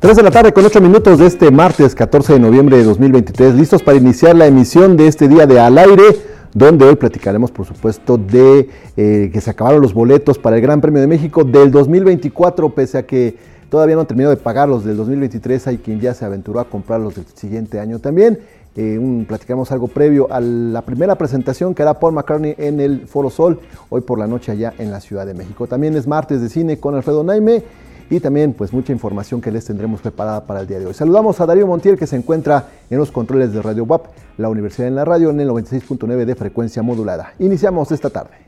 3 de la tarde con 8 minutos de este martes 14 de noviembre de 2023, listos para iniciar la emisión de este día de Al Aire, donde hoy platicaremos por supuesto de eh, que se acabaron los boletos para el Gran Premio de México del 2024, pese a que todavía no han terminado de pagar los del 2023, hay quien ya se aventuró a comprar los del siguiente año también. Eh, platicamos algo previo a la primera presentación que hará Paul McCartney en el Foro Sol, hoy por la noche allá en la Ciudad de México. También es martes de cine con Alfredo Naime y también pues mucha información que les tendremos preparada para el día de hoy. Saludamos a Darío Montiel que se encuentra en los controles de Radio WAP, la Universidad en la Radio en el 96.9 de frecuencia modulada. Iniciamos esta tarde.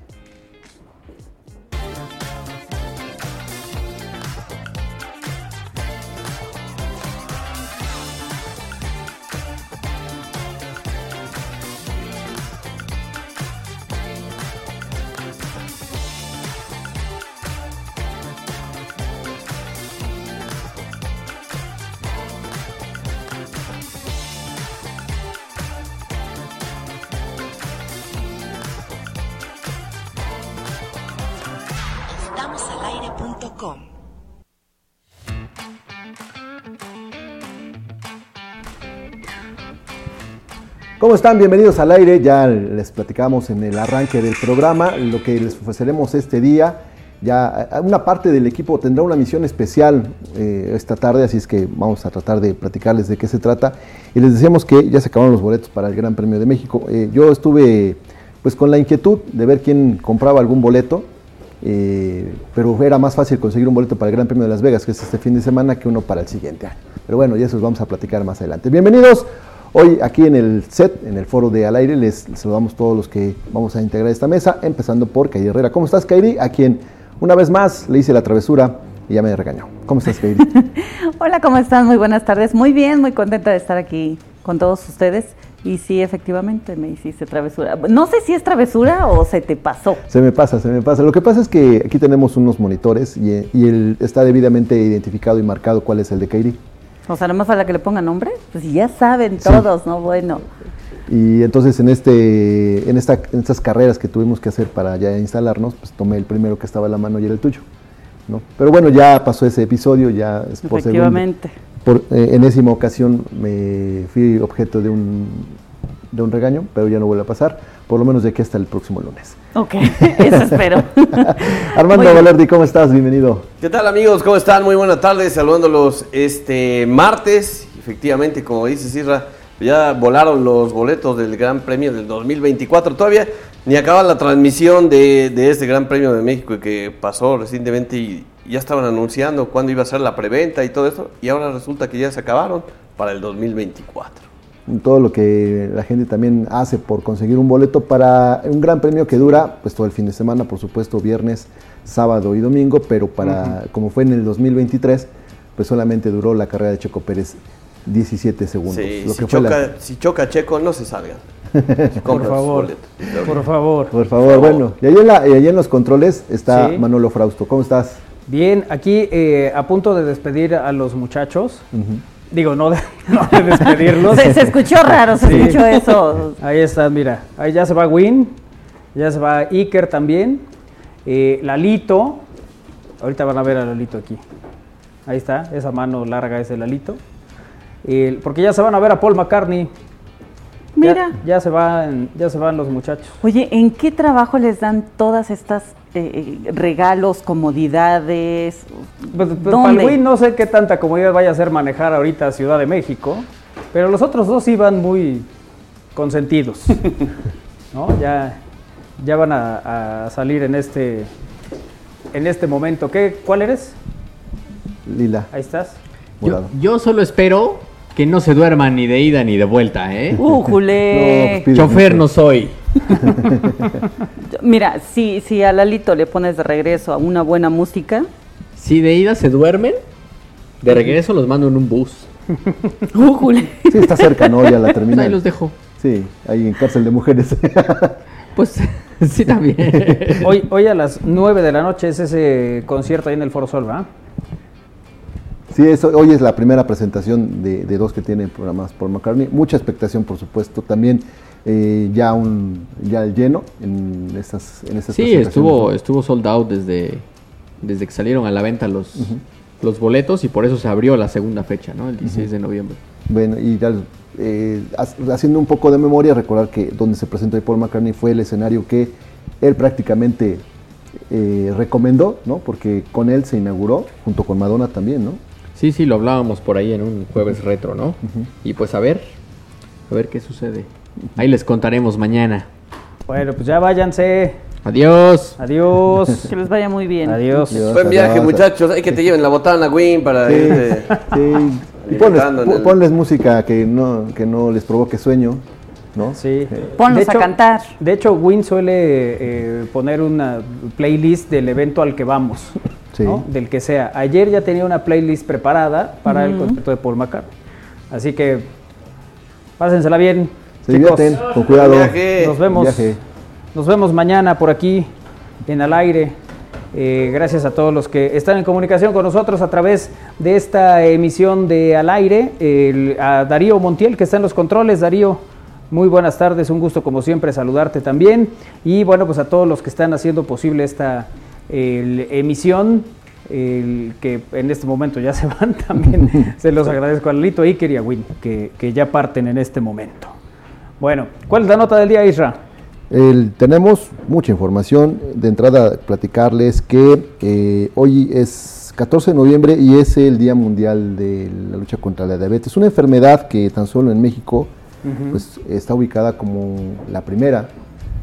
¿Cómo están? Bienvenidos al aire. Ya les platicamos en el arranque del programa lo que les ofreceremos este día. Ya eh, una parte del equipo tendrá una misión especial eh, esta tarde, así es que vamos a tratar de platicarles de qué se trata. Y les decíamos que ya se acabaron los boletos para el Gran Premio de México. Eh, yo estuve pues con la inquietud de ver quién compraba algún boleto, pero era más fácil conseguir un boleto para el Gran Premio de Las Vegas, que es este fin de semana, que uno para el siguiente año. Pero bueno, ya eso vamos a platicar más adelante. Bienvenidos. Hoy aquí en el set, en el foro de Al Aire, les saludamos todos los que vamos a integrar esta mesa, empezando por Kairi Herrera. ¿Cómo estás, Kairi? A quien una vez más le hice la travesura y ya me regañó. ¿Cómo estás, Kairi? Hola, ¿cómo están? Muy buenas tardes. Muy bien, muy contenta de estar aquí con todos ustedes. Y sí, efectivamente, me hiciste travesura. No sé si es travesura o se te pasó. Se me pasa, se me pasa. Lo que pasa es que aquí tenemos unos monitores y, y está debidamente identificado y marcado cuál es el de Kairi. O sea, más falta que le ponga nombre. Pues ya saben todos, ¿no? Bueno. Y entonces en este, en esta, en estas carreras que tuvimos que hacer para ya instalarnos, pues tomé el primero que estaba a la mano y era el tuyo. ¿no? Pero bueno, ya pasó ese episodio, ya es por Efectivamente. por eh, enésima ocasión me fui objeto de un, de un regaño, pero ya no vuelve a pasar, por lo menos de aquí hasta el próximo lunes. Ok, eso espero. Armando Valerdi, ¿cómo estás? Bienvenido. ¿Qué tal amigos? ¿Cómo están? Muy buenas tardes, saludándolos este martes. Efectivamente, como dice Sirra, ya volaron los boletos del Gran Premio del 2024. Todavía ni acaba la transmisión de, de este Gran Premio de México que pasó recientemente y ya estaban anunciando cuándo iba a ser la preventa y todo eso. Y ahora resulta que ya se acabaron para el 2024 todo lo que la gente también hace por conseguir un boleto para un gran premio que dura pues todo el fin de semana, por supuesto, viernes, sábado y domingo, pero para como fue en el 2023, pues solamente duró la carrera de Checo Pérez 17 segundos. si, choca, si, choca, Checo, no se salgan. por favor, por favor. Por favor, bueno. Y allí en, los controles está Manolo Frausto. ¿Cómo estás? Bien, aquí eh, a punto de despedir a los muchachos. Digo, no de, despedirlos. se, escuchó raro, se escuchó eso. Ahí está, mira. Ahí ya se va Win, ya se va Iker también. Eh, Lalito. Ahorita van a ver a Lalito aquí. Ahí está, esa mano larga es el Lalito. porque ya se van a ver a Paul McCartney. Mira. Ya, se van, ya se van los muchachos. Oye, ¿en qué trabajo les dan todas estas eh, regalos, comodidades? Pues, pues no sé qué tanta comodidad vaya a ser manejar ahorita a Ciudad de México, pero los otros dos iban muy consentidos. ¿no? Ya, ya van a, salir en este, en este momento. ¿Qué, ¿Cuál eres? Lila. Ahí estás. Yo, yo solo espero que no se duerman ni de ida ni de vuelta, ¿eh? ¡Uh! Pues, Chofer no soy. Mira, si, si a Lalito le pones de regreso a una buena música. Si de ida se duermen, de regreso los mando en un bus. Sí, está cerca, ¿no? Ya la termina. Ahí los dejo. Sí, ahí en cárcel de mujeres. pues sí, también. Hoy, hoy a las 9 de la noche es ese concierto ahí en el Foro Sol, ¿verdad? Sí, hoy es la primera presentación de, dos que tienen programadas por McCartney. Mucha expectación, por supuesto. También eh, ya un ya lleno en estas en Sí, estuvo estuvo sold out desde desde que salieron a la venta los los boletos y por eso se abrió la segunda fecha, ¿no? El 16 de noviembre. Bueno, y eh, haciendo un poco de memoria, recordar que donde se presentó Paul McCartney fue el escenario que él prácticamente eh, recomendó, ¿no? Porque con él se inauguró, junto con Madonna también, ¿no? Sí, sí, lo hablábamos por ahí en un jueves retro, ¿no? Y pues a ver, a ver qué sucede. Ahí les contaremos mañana. Bueno, pues ya váyanse. Adiós. Adiós. Que les vaya muy bien. Adiós. Buen viaje, muchachos. Hay que te lleven la botana, Win, para sí, sí. ponles, música que no, que no les provoque sueño. ¿no? Sí. Ponlos a cantar. De hecho, Win suele eh, poner una playlist del evento al que vamos, ¿no? del que sea. Ayer ya tenía una playlist preparada para el concierto de Paul McCartney. Así que pásensela bien. Se divierten, con cuidado. Nos vemos. Nos vemos mañana por aquí en Al Aire. Eh, gracias a todos los que están en comunicación con nosotros a través de esta emisión de Al Aire. a Darío Montiel, que está en los controles. Darío, muy buenas tardes. Un gusto, como siempre, saludarte también. Y bueno, pues a todos los que están haciendo posible esta emisión. que en este momento ya se van también. se los agradezco a Lito Iker y a Win, que, que ya parten en este momento. Bueno, ¿cuál es la nota del día, Isra? tenemos mucha información. De entrada, platicarles que eh, hoy es 14 de noviembre y es el Día Mundial de la Lucha contra la Diabetes. Una enfermedad que tan solo en México pues, está ubicada como la primera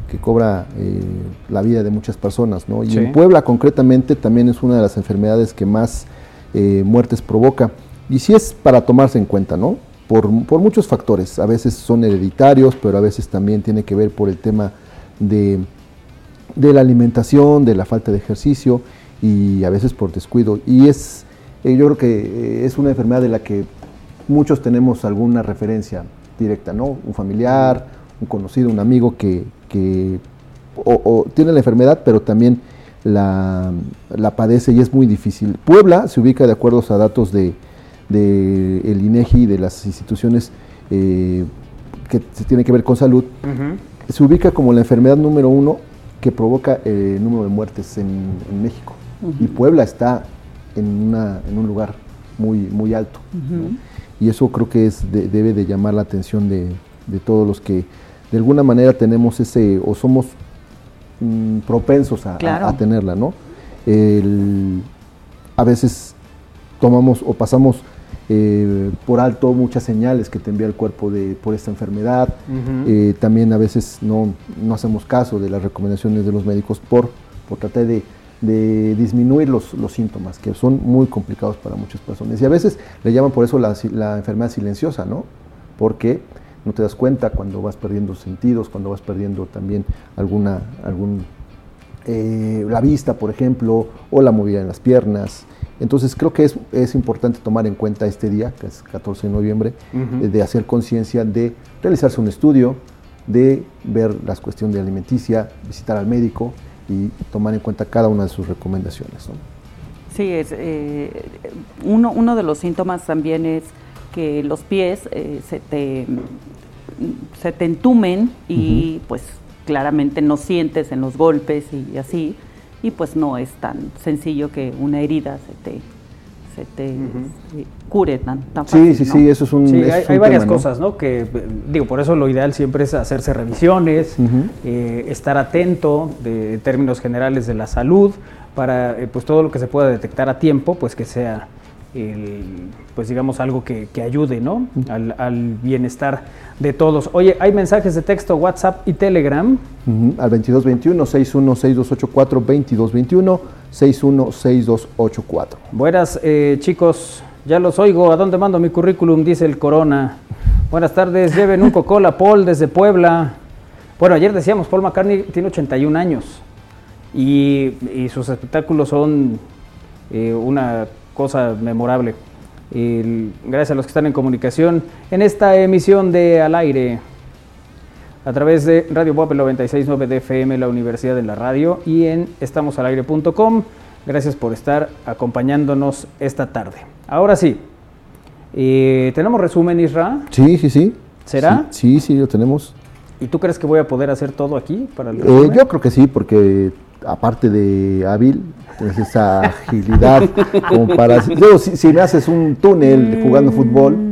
que cobra eh, la vida de muchas personas. ¿no? Y en Puebla concretamente también es una de las enfermedades que más eh, muertes provoca. Y sí es para tomarse en cuenta, ¿no? Por, muchos factores. A veces son hereditarios, pero a veces también tiene que ver por el tema de, la alimentación, de la falta de ejercicio y a veces por descuido. Y es, eh, yo creo que eh, es una enfermedad de la que muchos tenemos alguna referencia directa, ¿no? Un familiar, un conocido, un amigo que, o, tiene la enfermedad, pero también la, la padece y es muy difícil. Puebla se ubica de acuerdo a datos de, del de INEGI, de las instituciones eh, que se tienen que ver con salud, se ubica como la enfermedad número uno que provoca el número de muertes en, México. Y Puebla está en, una, en un lugar muy, muy alto. Y eso creo que es debe de llamar la atención de, todos los que de alguna manera tenemos ese, o somos mm, propensos a, tenerla, ¿no? a veces tomamos o pasamos eh, por alto muchas señales que te envía el cuerpo de, por esta enfermedad. Eh, también a veces no, no, hacemos caso de las recomendaciones de los médicos por, por tratar de, de disminuir los, los, síntomas, que son muy complicados para muchas personas. Y a veces le llaman por eso la, la enfermedad silenciosa, ¿no? Porque no te das cuenta cuando vas perdiendo sentidos, cuando vas perdiendo también alguna, algún, eh, la vista, por ejemplo, o la movilidad en las piernas. Entonces creo que es, importante tomar en cuenta este día, que es 14 de noviembre, eh, de hacer conciencia, de realizarse un estudio, de ver las cuestiones de alimenticia, visitar al médico y tomar en cuenta cada una de sus recomendaciones. Sí, es, eh, uno, uno de los síntomas también es que los pies eh, se, te, se te entumen y pues claramente no sientes en los golpes y así y pues no es tan sencillo que una herida se te, se te cure tan, tan fácil. Sí, sí, sí, eso es un. Sí, hay, varias cosas, ¿no? Que digo, por eso lo ideal siempre es hacerse revisiones, eh, estar atento de términos generales de la salud para eh, pues todo lo que se pueda detectar a tiempo, pues que sea pues digamos algo que, ayude ¿no? al, bienestar de todos. Oye, hay mensajes de texto, WhatsApp y Telegram. Al 2221-616284, 2221-616284. Buenas eh, chicos, ya los oigo. ¿A dónde mando mi currículum? Dice el Corona. Buenas tardes, lleven un Coca-Cola Paul desde Puebla. Bueno, ayer decíamos, Paul McCartney tiene 81 años y, sus espectáculos son eh, una cosa memorable. gracias a los que están en comunicación en esta emisión de Al Aire a través de Radio Pop 969 de FM, la Universidad de la Radio y en estamosalaire.com. Gracias por estar acompañándonos esta tarde. Ahora sí, eh, ¿tenemos resumen, Isra? Sí, sí, sí. ¿Será? Sí, sí, lo tenemos. ¿Y tú crees que voy a poder hacer todo aquí para el eh, yo creo que sí, porque aparte de hábil, tienes esa agilidad como para... si, me haces un túnel jugando fútbol,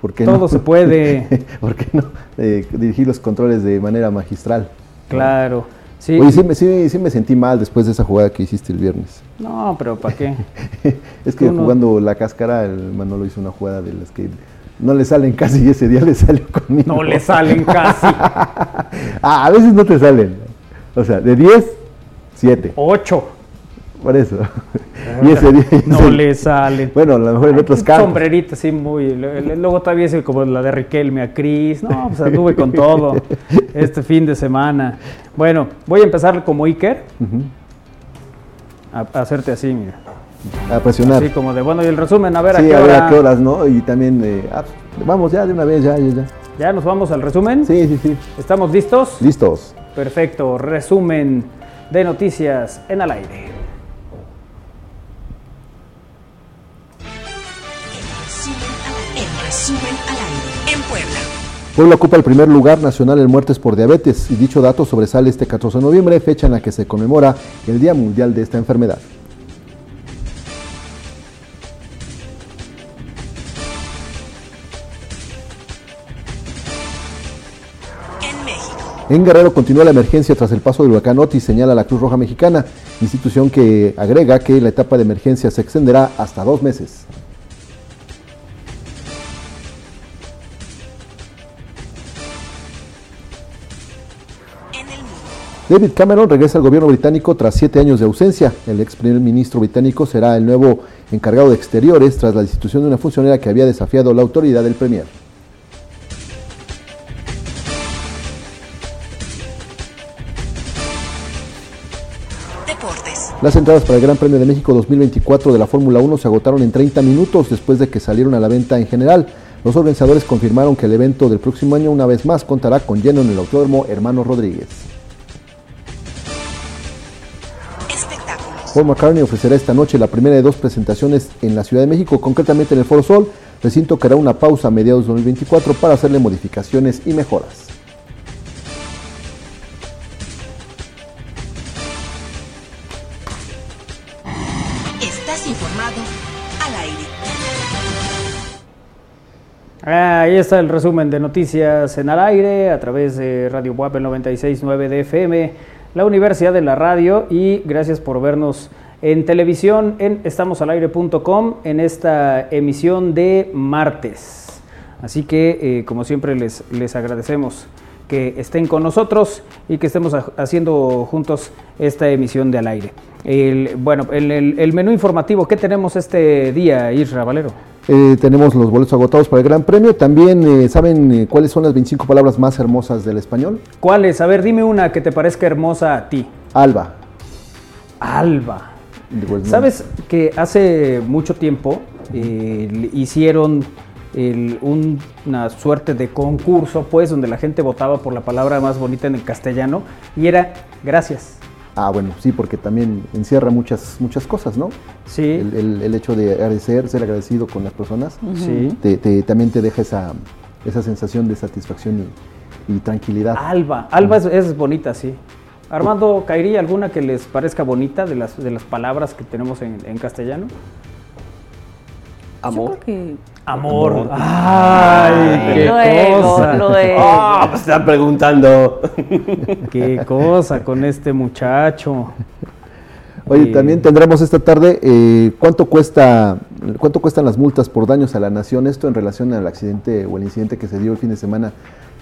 porque Todo se puede. ¿Por qué no eh, dirigir los controles de manera magistral? Claro. Sí. Oye, sí, sí, sí, me sentí mal después de esa jugada que hiciste el viernes. No, pero ¿para qué? es que jugando la cáscara, el Manolo hizo una jugada de las que no le salen casi y ese día le salió conmigo. No le salen casi. ah, a veces no te salen. O sea, de 10, 7. 8. Por eso. y ese día, no le salen. Bueno, a lo mejor en otros casos. Sombrerito, sí, muy. Luego todavía es como la de Riquelme a Cris. No, pues anduve con todo este fin de semana. Bueno, voy a empezar como Iker. a, hacerte así, mira. A presionar. Sí, como de bueno, y el resumen, a ver a qué a Ver a qué horas, ¿no? Y también, eh, ah, vamos ya de una vez, ya, ya, ya. ¿Ya nos vamos al resumen? Sí, sí, sí. ¿Estamos listos? Listos. Perfecto, resumen de noticias en al aire. Puebla ocupa el primer lugar nacional en muertes por diabetes y dicho dato sobresale este 14 de noviembre, fecha en la que se conmemora el Día Mundial de esta enfermedad. En Guerrero continúa la emergencia tras el paso del huracán Otis, señala la Cruz Roja Mexicana, institución que agrega que la etapa de emergencia se extenderá hasta dos meses. David Cameron regresa al gobierno británico tras siete años de ausencia. El ex primer ministro británico será el nuevo encargado de exteriores tras la destitución de una funcionaria que había desafiado la autoridad del premier. Las entradas para el Gran Premio de México 2024 de la Fórmula 1 se agotaron en 30 minutos después de que salieron a la venta en general. Los organizadores confirmaron que el evento del próximo año una vez más contará con lleno en el Autódromo Hermano Rodríguez. Paul McCartney ofrecerá esta noche la primera de dos presentaciones en la Ciudad de México, concretamente en el Foro Sol, recinto que hará una pausa a mediados de 2024 para hacerle modificaciones y mejoras. Ahí está el resumen de noticias en al aire a través de Radio WAP 969 de FM la Universidad de la Radio y gracias por vernos en televisión en estamosalaire.com en esta emisión de martes. Así que, eh, como siempre, les, les agradecemos que estén con nosotros y que estemos haciendo juntos esta emisión de al aire. Bueno, el, el, menú informativo, ¿qué tenemos este día, Isra Valero? Eh, tenemos los boletos agotados para el Gran Premio. También, eh, ¿saben eh, cuáles son las 25 palabras más hermosas del español? ¿Cuáles? A ver, dime una que te parezca hermosa a ti. Alba. Alba. ¿Sabes que hace mucho tiempo hicieron una suerte de concurso, pues, donde la gente votaba por la palabra más bonita en el castellano y era gracias? Ah, bueno, sí, porque también encierra muchas, muchas cosas, ¿no? Sí. El, hecho de agradecer, ser agradecido con las personas, sí. también te deja esa, esa sensación de satisfacción y, tranquilidad. Alba, Alba es, bonita, sí. Armando, ¿caería alguna que les parezca bonita de las, de las palabras que tenemos en, en castellano? Amor. que Amor. Ay, qué cosa. Ah, pues están preguntando. Qué cosa con este muchacho. Oye, también tendremos esta tarde eh, cuánto cuesta cuánto cuestan las multas por daños a la nación. Esto en relación al accidente o el incidente que se dio el fin de semana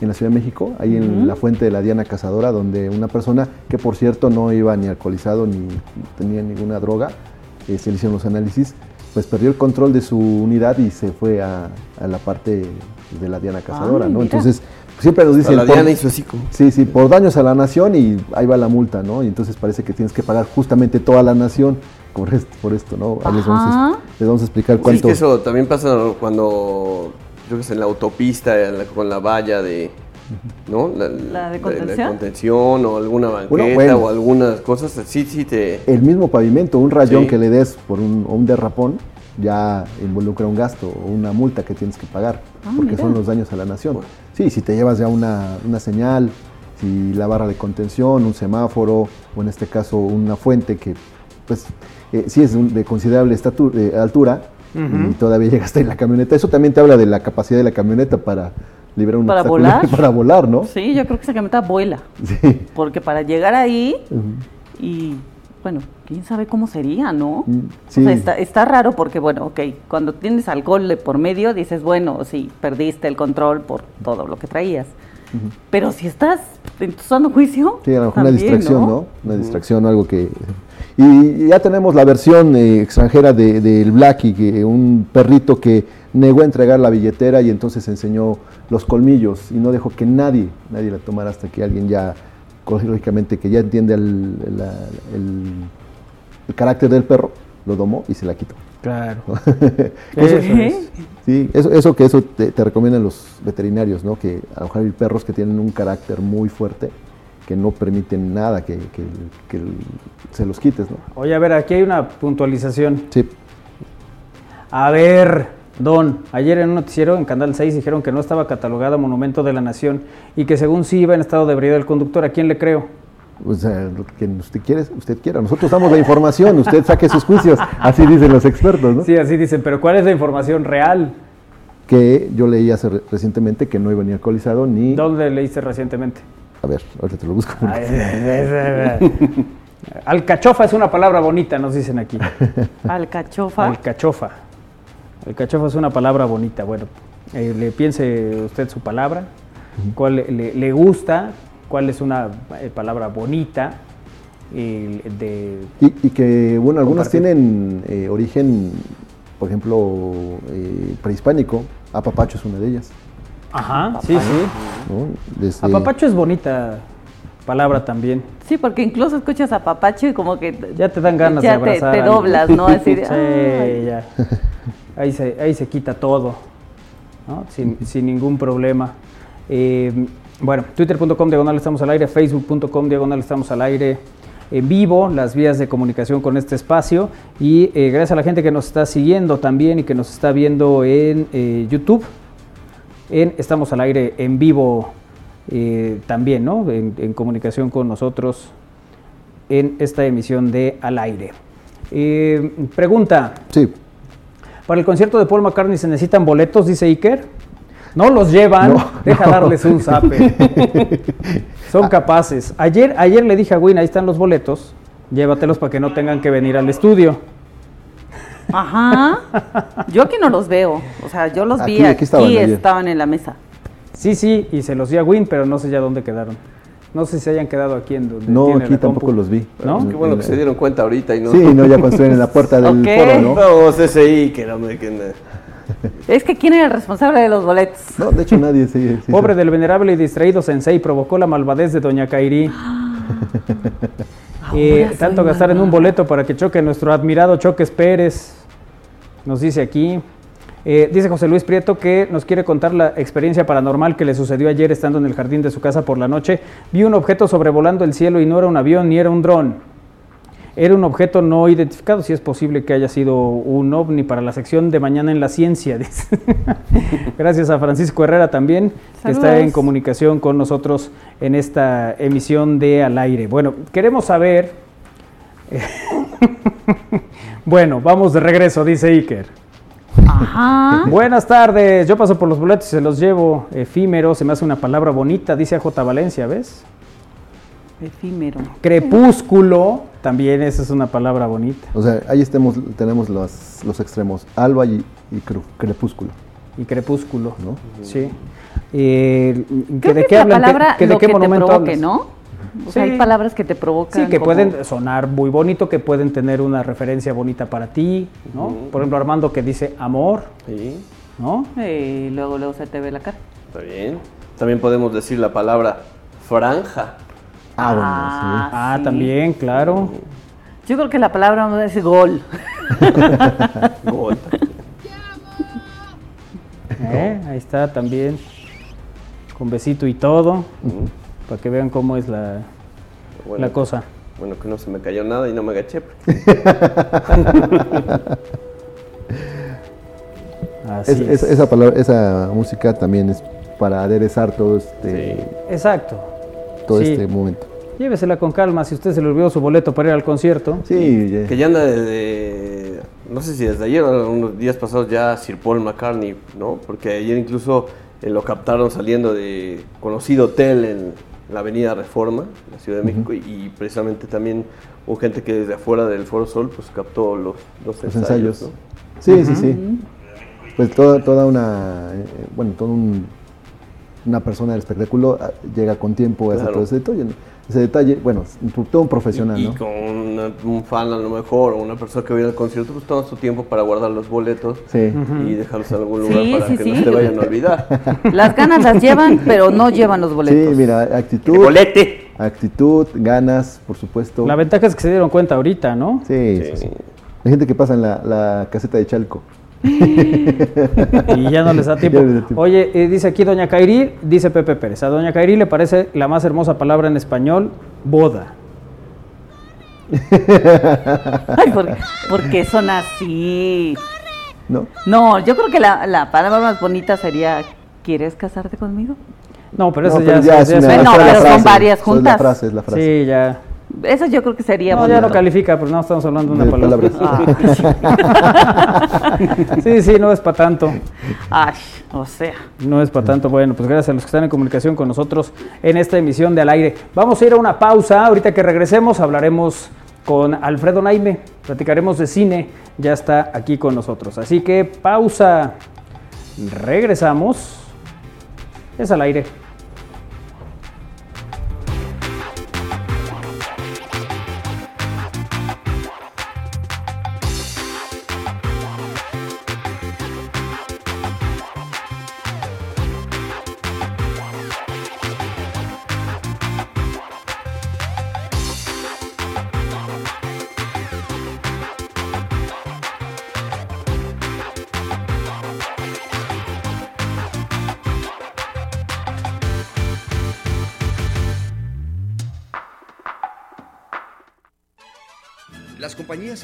en la Ciudad de México, ahí en la fuente de la Diana Cazadora, donde una persona que por cierto no iba ni alcoholizado ni tenía ninguna droga, eh, se le hicieron los análisis, pues perdió el control de su unidad y se fue a, la parte de la Diana Cazadora, ¿no? Entonces, siempre nos dicen... La Diana hizo así Sí, sí, por daños a la nación y ahí va la multa, ¿no? Y entonces parece que tienes que pagar justamente toda la nación por esto, por esto ¿no? les vamos, a, explicar cuánto... Sí, es que eso también pasa cuando, yo que sé, en la autopista, con la valla de... ¿no? La, de contención. contención o alguna banqueta o algunas cosas, sí, sí te... El mismo pavimento, un rayón que le des por un, un derrapón, ya involucra un gasto o una multa que tienes que pagar, ah, porque son los daños a la nación. Sí, si te llevas ya una, una señal, si la barra de contención, un semáforo o en este caso una fuente que pues eh, sí es de considerable estatura, altura y todavía llega hasta en la camioneta. Eso también te habla de la capacidad de la camioneta para un para volar para volar, ¿no? Sí, yo creo que esa camioneta vuela. Sí. Porque para llegar ahí y bueno, quién sabe cómo sería, ¿no? Mm, está, está, raro porque, bueno, ok, cuando tienes alcohol de por medio, dices, bueno, sí, perdiste el control por todo lo que traías. Pero si estás en tu sano juicio. Sí, a lo mejor una distracción, ¿no? Una distracción, algo que. Y ya tenemos la versión eh, extranjera del de, Blackie, que, un perrito que negó a entregar la billetera y entonces enseñó los colmillos y no dejó que nadie, nadie la tomara hasta que alguien ya lógicamente que ya entiende el, el, carácter del perro, lo domó y se la quitó. Claro. eso, Sí, eso, que eso te, recomiendan los veterinarios, ¿no? Que a lo mejor hay perros que tienen un carácter muy fuerte que no permiten nada que, que, se los quites, ¿no? Oye, a ver, aquí hay una puntualización. Sí. A ver, Don, ayer en un noticiero en Canal 6 dijeron que no estaba catalogada Monumento de la Nación y que según sí iba en estado de ebriedad el conductor. ¿A quién le creo? Pues lo que usted quiere, usted quiera. Nosotros damos la información, usted saque sus juicios. Así dicen los expertos, ¿no? Sí, así dicen. Pero ¿cuál es la información real? Que yo leí hace recientemente que no iba ni alcoholizado ni. ¿Dónde leíste recientemente? A ver, ahorita te lo busco. Alcachofa es una palabra bonita, nos dicen aquí. Alcachofa. Alcachofa. El cachofa es una palabra bonita. Bueno, eh, le piense usted su palabra, cuál le, gusta, cuál es una eh, palabra bonita. de y, que, bueno, algunas tienen eh, origen, por ejemplo, prehispánico. Apapacho es una de ellas. Ajá, sí, sí. Apapacho es bonita palabra también. Sí, porque incluso escuchas apapacho y como que... Ya te dan ganas de abrazar. Te, te doblas, ¿no? Así de, sí, ya ahí se, ahí se quita todo, sin, ningún problema. Eh, bueno, twitter.com diagonal estamos al aire, facebook.com diagonal estamos al aire en vivo, las vías de comunicación con este espacio y eh, gracias a la gente que nos está siguiendo también y que nos está viendo en eh, YouTube, en Estamos al aire en vivo también, ¿no? En, en, comunicación con nosotros en esta emisión de Al aire. pregunta. Sí. Para el concierto de Paul McCartney se necesitan boletos, dice Iker. No los llevan, deja darles un zape. Son capaces. Ayer, ayer le dije a Win, ahí están los boletos, llévatelos para que no tengan que venir al estudio. Ajá. Yo aquí no los veo. O sea, yo los vi aquí, estaban, estaban en la mesa. Sí, sí, y se los di a Win, pero no sé ya dónde quedaron. No sé si se hayan quedado aquí en donde No, aquí tampoco los vi. ¿No? Qué bueno que se dieron cuenta ahorita y no. Sí, no, ya cuando en la puerta del foro, ¿no? No, CCI, que no me... Que Es que ¿quién era el responsable de los boletos? No, de hecho nadie. Sí, Pobre del venerable y distraído sensei provocó la malvadez de doña Kairi. eh, tanto gastar en un boleto para que choque nuestro admirado Choques Pérez. Nos dice aquí. Eh, dice José Luis Prieto que nos quiere contar la experiencia paranormal que le sucedió ayer estando en el jardín de su casa por la noche. Vi un objeto sobrevolando el cielo y no era un avión ni era un dron. Era un objeto no identificado, si es posible que haya sido un ovni para la sección de mañana en la ciencia. Gracias a Francisco Herrera también, que está en comunicación con nosotros en esta emisión de Al aire. Bueno, queremos saber... bueno, vamos de regreso, dice Iker. Buenas tardes, yo paso por los boletos y se los llevo. Efímero, se me hace una palabra bonita, dice a J. Valencia, ¿ves? Efímero. Crepúsculo, también esa es una palabra bonita. O sea, ahí estemos, tenemos los, los extremos, alba y, crepúsculo. Y crepúsculo, ¿no? Sí. Eh, ¿De qué hablan? Palabra, ¿De, qué monumento ¿no? Hay palabras que te provocan. Sí, que pueden sonar muy bonito, que pueden tener una referencia bonita para ti, ¿no? Por ejemplo, Armando que dice amor. Sí. ¿No? Y luego, luego se te ve la cara. Está bien. También podemos decir la palabra franja. Ah, bueno, sí. Ah, ah también, claro. Yo creo que la palabra a decir gol. gol. ¿Eh? Ahí está también. Con besito y todo para que vean cómo es la, la cosa. Bueno, que no se me cayó nada y no me agaché. esa, palabra, esa música también es para aderezar todo este... Exacto. todo este momento. Llévesela con calma si usted se le olvidó su boleto para ir al concierto. Sí, que ya anda de, no sé si desde ayer o unos días pasados ya Sir Paul McCartney, ¿no? Porque ayer incluso eh, lo captaron saliendo de conocido hotel en la Avenida Reforma, en la Ciudad de México, y, precisamente también hubo gente que desde afuera del Foro Sol pues captó los, los, ensayos. Sí, sí, sí. Pues toda, toda una, eh, bueno, todo un, una persona del espectáculo ah, llega con tiempo a hacer todo ese detalle ese detalle, bueno, todo un profesional, y, y con un fan a lo mejor, o una persona que viene al concierto, pues toma su tiempo para guardar los boletos y dejarlos en algún lugar para que no se te vayan a olvidar. Las ganas las llevan, pero no llevan los boletos. Sí, mira, actitud. bolete. Actitud, ganas, por supuesto. La ventaja es que se dieron cuenta ahorita, ¿no? Sí, sí. sí. Hay gente que pasa en la, la caseta de Chalco. y ya no les da tiempo. Oye, eh, dice aquí Doña Kairi, dice Pepe Pérez, a Doña Kairi le parece la más hermosa palabra en español, boda. Ay, ¿por, qué son así? No. No, yo creo que la, palabra más bonita sería, ¿quieres casarte conmigo? No, pero eso ya, es, No, pero son varias juntas. la frase, es la frase. Sí, ya. Eso yo creo que sería. No, ya no califica, pero no estamos hablando de una palabra. Ah. sí, sí, no es para tanto. Ay, o sea. No es para tanto. Bueno, pues gracias a los que están en comunicación con nosotros en esta emisión de Al Aire. Vamos a ir a una pausa. Ahorita que regresemos hablaremos con Alfredo Naime. Platicaremos de cine. Ya está aquí con nosotros. Así que pausa. Regresamos. Es al aire.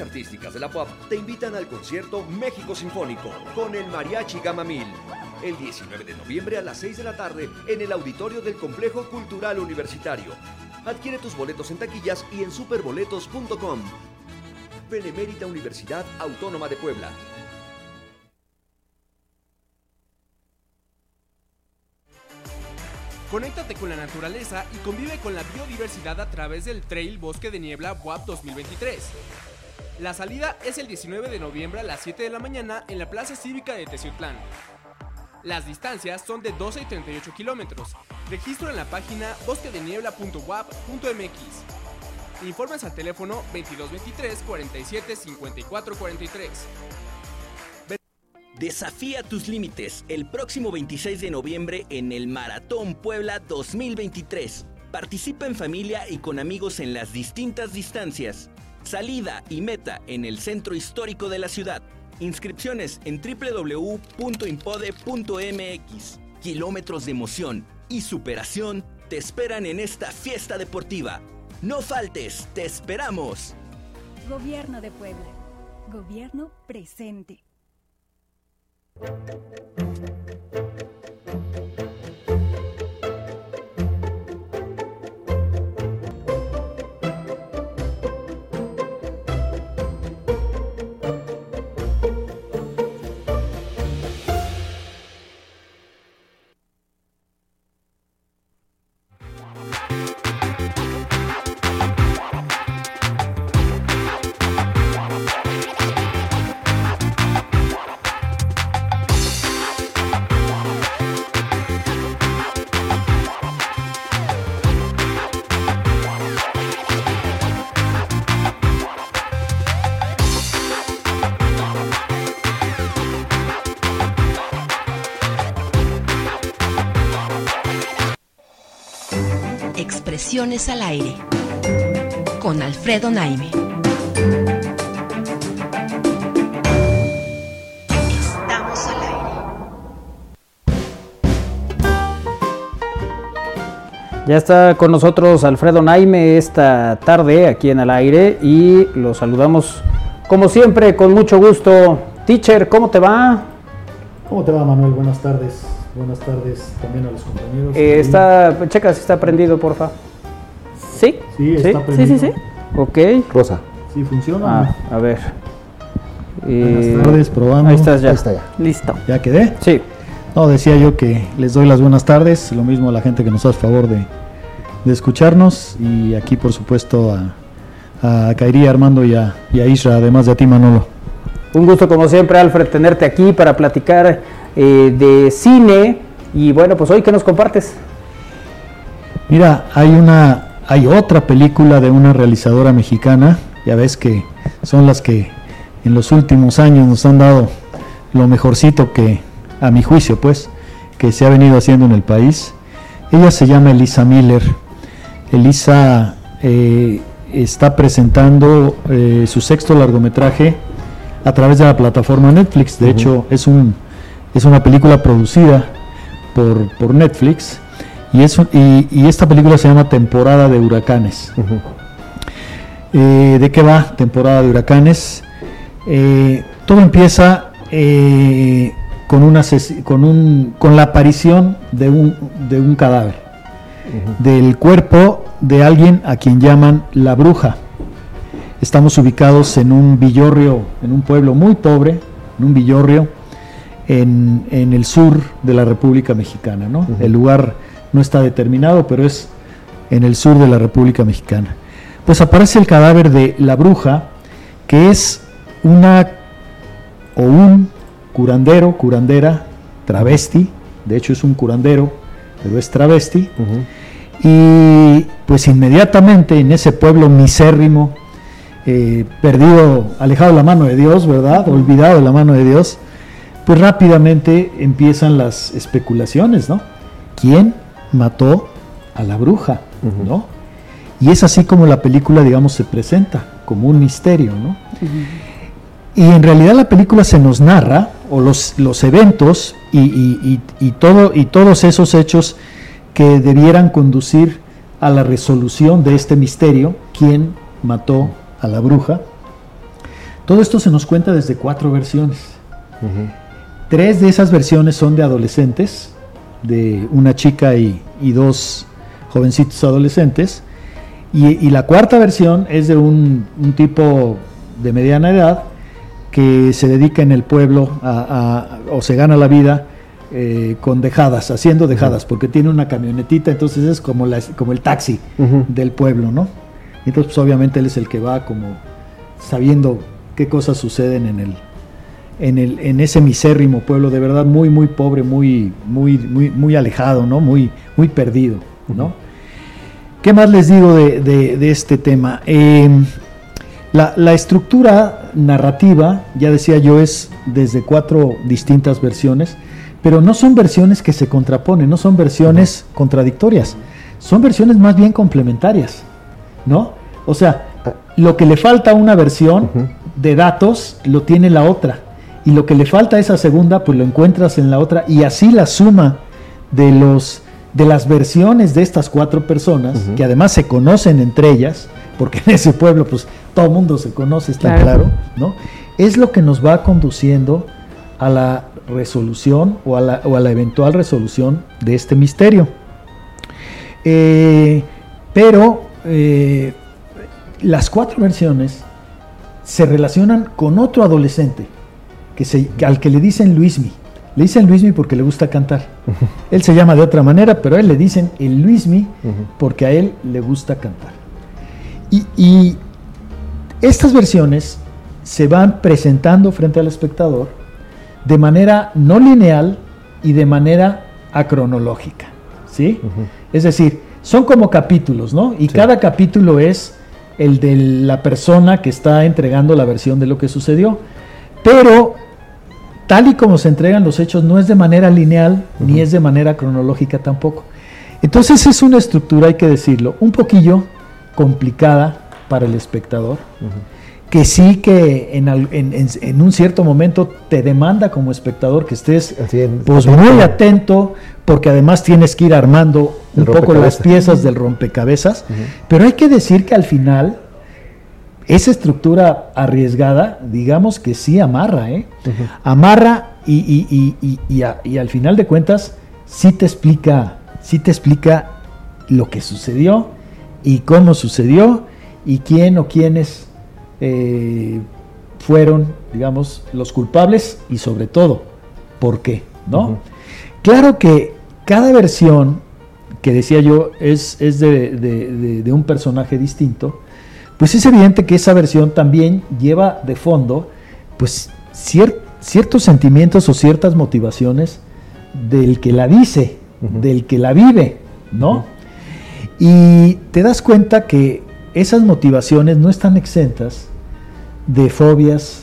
Artísticas de la pop te invitan al concierto México Sinfónico con el Mariachi Gama Mil. El 19 de noviembre a las 6 de la tarde en el auditorio del Complejo Cultural Universitario. Adquiere tus boletos en taquillas y en superboletos.com. Benemérita Universidad Autónoma de Puebla. Conéctate con la naturaleza y convive con la biodiversidad a través del Trail Bosque de Niebla WAP 2023. La salida es el 19 de noviembre a las 7 de la mañana en la Plaza Cívica de Teciutlán. Las distancias son de 12 y 38 kilómetros. Registro en la página bosquedeniebla.wap.mx. Informes al teléfono 2223 47 54 43. Desafía tus límites el próximo 26 de noviembre en el Maratón Puebla 2023. Participa en familia y con amigos en las distintas distancias. Salida y meta en el centro histórico de la ciudad. Inscripciones en www.impode.mx. Kilómetros de emoción y superación te esperan en esta fiesta deportiva. No faltes, te esperamos. Gobierno de Puebla. Gobierno presente. Al aire con Alfredo Naime. Estamos al aire. Ya está con nosotros Alfredo Naime esta tarde aquí en el aire y lo saludamos como siempre con mucho gusto. Teacher, ¿cómo te va? ¿Cómo te va Manuel? Buenas tardes. Buenas tardes también a los compañeros. Eh, está, checa si está prendido, porfa. ¿Sí? Sí, sí, está sí, prendido. sí, sí. Ok. Rosa. Sí, funciona. Ah, a ver. Eh, Buenas tardes, probando. Ahí estás ya. Ahí está ya. Listo. ¿Ya quedé? Sí. No, decía yo que les doy las buenas tardes, lo mismo a la gente que nos hace favor de, de escucharnos y aquí por supuesto a, a Kairi, Armando y a, y a Isra, además de a ti Manolo. Un gusto como siempre, Alfred, tenerte aquí para platicar eh, de cine. Y bueno, pues hoy, ¿qué nos compartes? Mira, hay una, hay otra película de una realizadora mexicana, ya ves que son las que en los últimos años nos han dado lo mejorcito que, a mi juicio, pues, que se ha venido haciendo en el país. Ella se llama Elisa Miller. Elisa eh, está presentando eh, su sexto largometraje a través de la plataforma Netflix. De hecho, es, un, es una película producida por, por Netflix. Y, es, y, y esta película se llama Temporada de Huracanes. Eh, ¿De qué va? Temporada de Huracanes. Eh, todo empieza eh, con, una con, un, con la aparición de un, de un cadáver, del cuerpo de alguien a quien llaman la bruja. Estamos ubicados en un villorrio, en un pueblo muy pobre, en un villorrio en, en el sur de la República Mexicana. ¿no? El lugar no está determinado, pero es en el sur de la República Mexicana. Pues aparece el cadáver de la bruja, que es una o un curandero, curandera, travesti, de hecho es un curandero, pero es travesti, y pues inmediatamente en ese pueblo misérrimo, eh, perdido, alejado de la mano de Dios, ¿verdad? Olvidado de la mano de Dios, pues rápidamente empiezan las especulaciones, ¿no? ¿Quién mató a la bruja, ¿no? Y es así como la película, digamos, se presenta, como un misterio, ¿no? Y en realidad la película se nos narra, o los, los eventos y, y- y- y todo, y todos esos hechos que debieran conducir a la resolución de este misterio, quién mató a la bruja. Todo esto se nos cuenta desde cuatro versiones. Tres de esas versiones son de adolescentes, de una chica y, y dos jovencitos adolescentes. Y, y la cuarta versión es de un, un tipo de mediana edad que se dedica en el pueblo a- a- o se gana la vida eh, con dejadas, haciendo dejadas, porque tiene una camionetita, entonces es como, la- como el taxi del pueblo, ¿no? Entonces, pues, obviamente él es el que va como sabiendo qué cosas suceden en el, en el, en ese misérrimo pueblo, de verdad muy, muy pobre, muy, muy, muy, muy alejado, ¿no? Muy, muy perdido, ¿no? ¿Qué más les digo de, de- de este tema? Eh, la, la estructura narrativa, ya decía yo, es desde cuatro distintas versiones, pero no son versiones que se contraponen, no son versiones contradictorias, son versiones más bien complementarias, ¿no? O sea, lo que le falta a una versión de datos lo tiene la otra, y lo que le falta a esa segunda, pues lo encuentras en la otra, y así la suma de los de las versiones de estas cuatro personas, que además se conocen entre ellas, porque en ese pueblo pues todo el mundo se conoce, está Claro. claro, ¿no? Es lo que nos va conduciendo a la resolución o a la, o a la eventual resolución de este misterio. Eh, pero eh, las cuatro versiones se relacionan con otro adolescente que se, al que le dicen Luismi. Le dicen Luismi porque le gusta cantar. Él se llama de otra manera, pero a él le dicen el Luismi porque a él le gusta cantar. Y, y estas versiones se van presentando frente al espectador de manera no lineal y de manera acronológica. ¿sí? Es decir, son como capítulos, ¿no? Y cada capítulo es el de la persona que está entregando la versión de lo que sucedió. Pero tal y como se entregan los hechos, no es de manera lineal ni es de manera cronológica tampoco. Entonces es una estructura, hay que decirlo, un poquillo complicada para el espectador, que sí que en, un cierto momento te demanda como espectador que estés pues muy atento, porque además tienes que ir armando un poco las piezas del rompecabezas, pero hay que decir que al final esa estructura arriesgada, digamos que sí amarra, ¿eh? Amarra y, y- y- y- y a- y al final de cuentas sí te explica, sí te explica lo que sucedió y cómo sucedió y quién o quiénes eh, fueron, digamos, los culpables y sobre todo, por qué, ¿no? Claro que cada versión que decía yo es, es de, un personaje distinto, pues es evidente que esa versión también lleva de fondo, pues, ciertos sentimientos o ciertas motivaciones del que la dice, del que la vive, ¿no? Y te das cuenta que esas motivaciones no están exentas de fobias,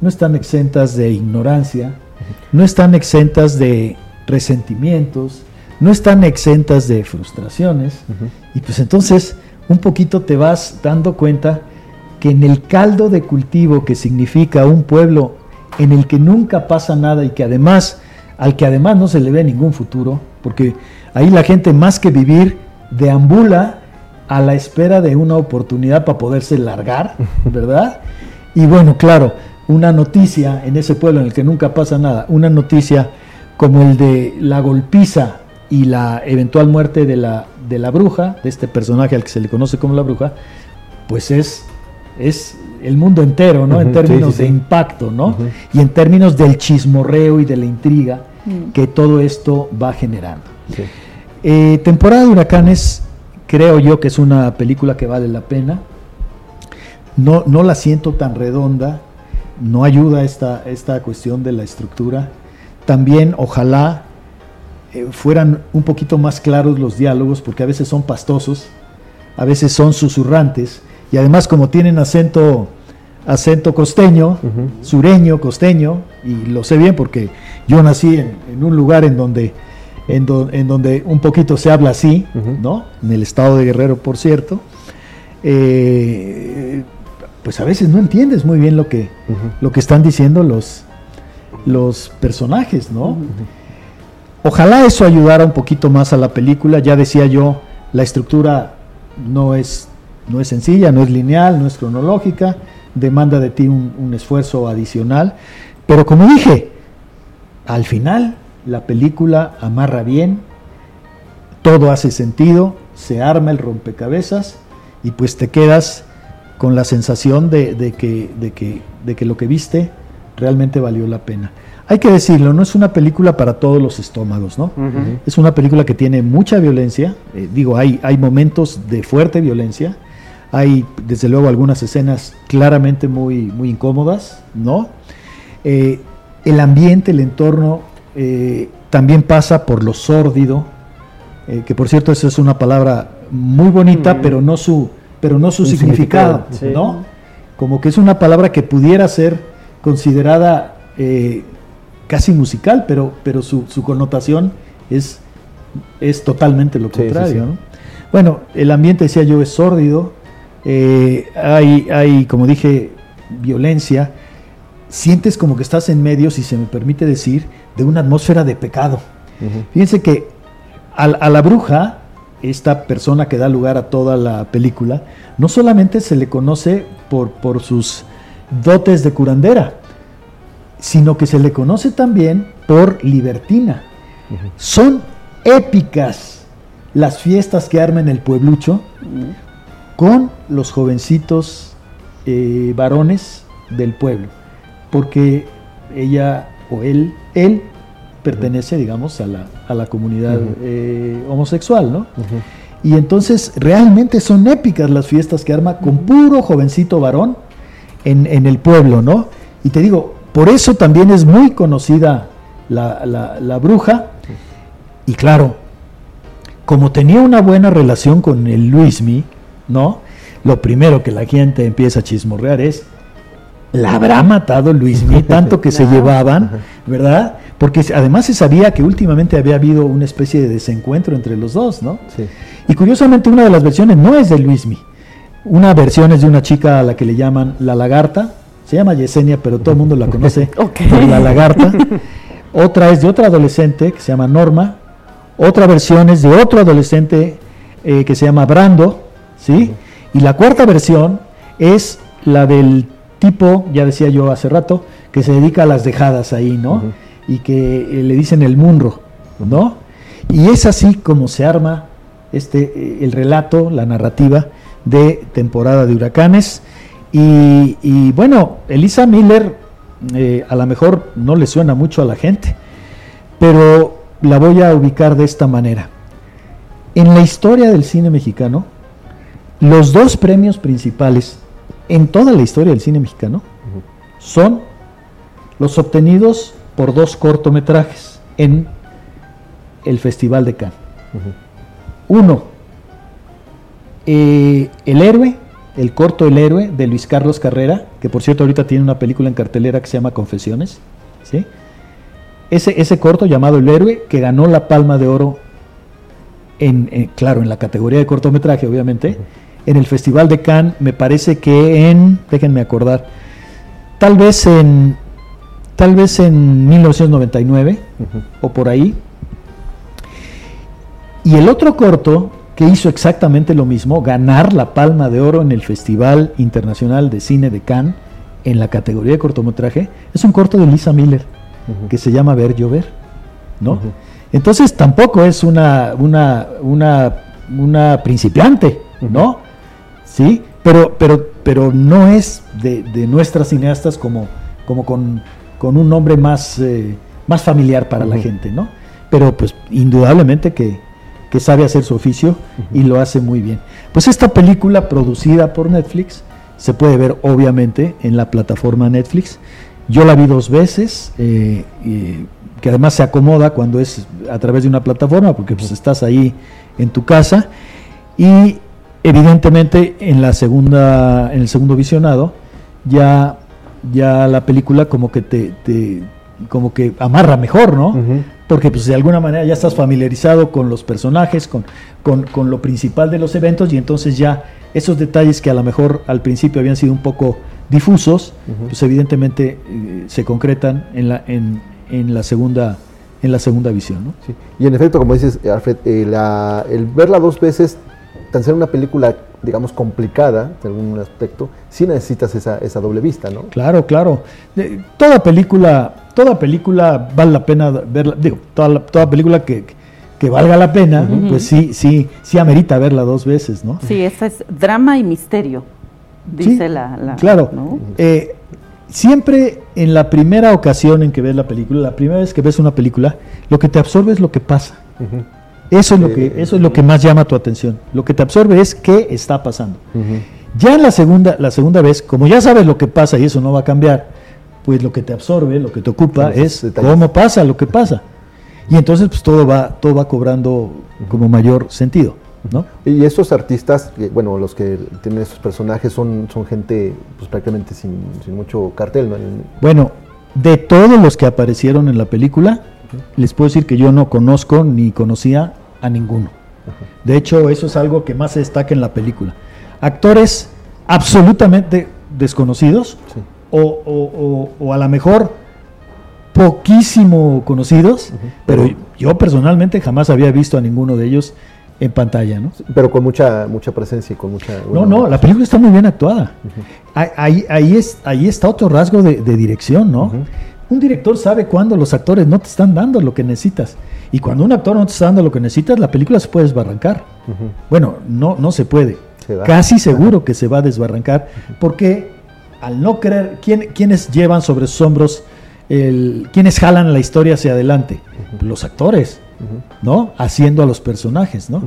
no están exentas de ignorancia, no están exentas de resentimientos, no están exentas de frustraciones. Y pues entonces un poquito te vas dando cuenta que en el caldo de cultivo que significa un pueblo en el que nunca pasa nada y que además, al que además no se le ve ningún futuro, porque ahí la gente más que vivir deambula a la espera de una oportunidad para poderse largar, ¿verdad? Y bueno, claro, una noticia en ese pueblo en el que nunca pasa nada, una noticia como el de la golpiza y la eventual muerte de la, de la bruja, de este personaje al que se le conoce como la bruja, pues es, es el mundo entero, ¿no? en términos de impacto, ¿no? Y en términos del chismorreo y de la intriga mm. que todo esto va generando. Eh, temporada de huracanes, creo yo que es una película que vale la pena. No, no la siento tan redonda, no ayuda esta, esta cuestión de la estructura. También ojalá eh, fueran un poquito más claros los diálogos, porque a veces son pastosos, a veces son susurrantes, y además como tienen acento, acento costeño, sureño, costeño, y lo sé bien porque yo nací en, un lugar en donde, en, donde un poquito se habla así, ¿no? En el estado de Guerrero, por cierto. Eh, pues a veces no entiendes muy bien lo que, lo que están diciendo los, los personajes, ¿no? Ojalá eso ayudara un poquito más a la película. Ya decía yo, la estructura no es, no es sencilla, no es lineal, no es cronológica, demanda de ti un, esfuerzo adicional. Pero como dije, al final la película amarra bien, todo hace sentido, se arma el rompecabezas y pues te quedas con la sensación de, que, de, que, de que lo que viste realmente valió la pena. Hay que decirlo, no es una película para todos los estómagos, ¿no? Es una película que tiene mucha violencia, eh, digo, hay, hay momentos de fuerte violencia, hay desde luego algunas escenas claramente muy, muy incómodas, ¿no? Eh, el ambiente, el entorno eh, también pasa por lo sórdido, que por cierto esa es una palabra muy bonita, pero no su, pero no su significado, ¿no? Como que es una palabra que pudiera ser considerada casi musical, pero, pero su, connotación es, es totalmente lo contrario. Bueno, el ambiente, decía yo, es sórdido, eh, hay, hay, como dije, violencia, sientes como que estás en medio, si se me permite decir, de una atmósfera de pecado. Fíjense que a, a, la bruja, esta persona que da lugar a toda la película, no solamente se le conoce por, por sus dotes de curandera, sino que se le conoce también por libertina. Son épicas las fiestas que arma en el pueblucho con los jovencitos eh, varones del pueblo, porque ella o él, él pertenece, digamos, a la, a la comunidad eh, homosexual, ¿no? Y entonces realmente son épicas las fiestas que arma con puro jovencito varón en, en el pueblo, ¿no? Y te digo, por eso también es muy conocida la, bruja. Y claro, como tenía una buena relación con el Luismi, ¿no? Lo primero que la gente empieza a chismorrear es, ¿la habrá matado Luismi? Tanto que se llevaban, ¿verdad? Porque además se sabía que últimamente había habido una especie de desencuentro entre los dos, ¿no? Y curiosamente una de las versiones no es de Luismi. Una versión es de una chica a la que le llaman la lagarta, se llama Yesenia, pero todo el mundo la conoce como la lagarta. Otra es de otra adolescente que se llama Norma. Otra versión es de otro adolescente eh, que se llama Brando, ¿sí? Y la cuarta versión es la del tipo, ya decía yo hace rato, que se dedica a las dejadas ahí, ¿no? Y que eh, le dicen el munro, ¿no? Y es así como se arma este, eh, el relato, la narrativa de temporada de huracanes. Y, bueno, Elisa Miller eh, a lo mejor no le suena mucho a la gente, pero la voy a ubicar de esta manera. En la historia del cine mexicano, los dos premios principales en toda la historia del cine mexicano son los obtenidos por dos cortometrajes en el Festival de Cannes. Uno, eh, El héroe, el corto El héroe de Luis Carlos Carrera, que por cierto ahorita tiene una película en cartelera que se llama Confesiones. ¿sí? Ese, ese corto llamado El héroe, que ganó la Palma de Oro, en, claro, en la categoría de cortometraje, obviamente, en el Festival de Cannes, me parece que en, déjenme acordar, tal vez en, tal vez en 1999 o por ahí, y el otro corto que hizo exactamente lo mismo, ganar la palma de oro en el Festival Internacional de Cine de Cannes en la categoría de cortometraje, es un corto de Lisa Miller que se llama Ver Llover, ¿no? Entonces tampoco es una, una, una, una principiante, ¿no? Sí, pero, pero, pero no es de, nuestras cineastas como, como con, un nombre más, eh, más familiar para la gente, ¿no? Pero pues indudablemente que, que sabe hacer su oficio y lo hace muy bien. Pues esta película producida por Netflix se puede ver obviamente en la plataforma Netflix. Yo la vi dos veces, eh, que además se acomoda cuando es a través de una plataforma, porque pues estás ahí en tu casa. Y evidentemente en la segunda, en el segundo visionado, ya, ya la película como que te, te como que amarra mejor, ¿no? Porque pues de alguna manera ya estás familiarizado con los personajes, con, con, lo principal de los eventos y entonces ya esos detalles que a lo mejor al principio habían sido un poco difusos, pues evidentemente eh, se concretan en la, en, en, la segunda en la segunda visión. ¿no? Y en efecto, como dices, Alfred, eh, el verla dos veces, tan ser una película digamos, complicada en algún aspecto, sí necesitas esa, esa doble vista, ¿no? Claro, claro. toda película, toda película vale la pena verla, digo, toda, toda película que, valga la pena, pues sí, sí, sí amerita verla dos veces, ¿no? Sí, esa es drama y misterio, dice la, Claro. Eh, siempre en la primera ocasión en que ves la película, la primera vez que ves una película, lo que te absorbe es lo que pasa. Eso es, lo que, eso es lo que más llama tu atención. Lo que te absorbe es qué está pasando. Ya en la segunda, la segunda vez, como ya sabes lo que pasa y eso no va a cambiar, pues lo que te absorbe, lo que te ocupa es cómo pasa lo que pasa. Y entonces pues todo va, todo va cobrando como mayor sentido. ¿no? Y estos artistas, bueno, los que tienen esos personajes son, son gente pues prácticamente sin, sin mucho cartel. ¿no? Bueno, de todos los que aparecieron en la película, les puedo decir que yo no conozco ni conocía a ninguno. De hecho, eso es algo que más se destaca en la película. Actores absolutamente desconocidos o, a lo mejor poquísimo conocidos, pero yo personalmente jamás había visto a ninguno de ellos en pantalla, ¿no? Pero con mucha mucha presencia y con mucha... No, no, la película está muy bien actuada. ahí, ahí, es, ahí está otro rasgo de, dirección, ¿no? Un director sabe cuándo los actores no te están dando lo que necesitas. Y cuando un actor no te está dando lo que necesitas, la película se puede desbarrancar. Bueno, no, no se puede. Casi seguro que se va a desbarrancar. Porque al no creer, ¿quién, ¿quiénes llevan sobre sus hombros, el, quiénes jalan la historia hacia adelante? Los actores, ¿no? Haciendo a los personajes, ¿no?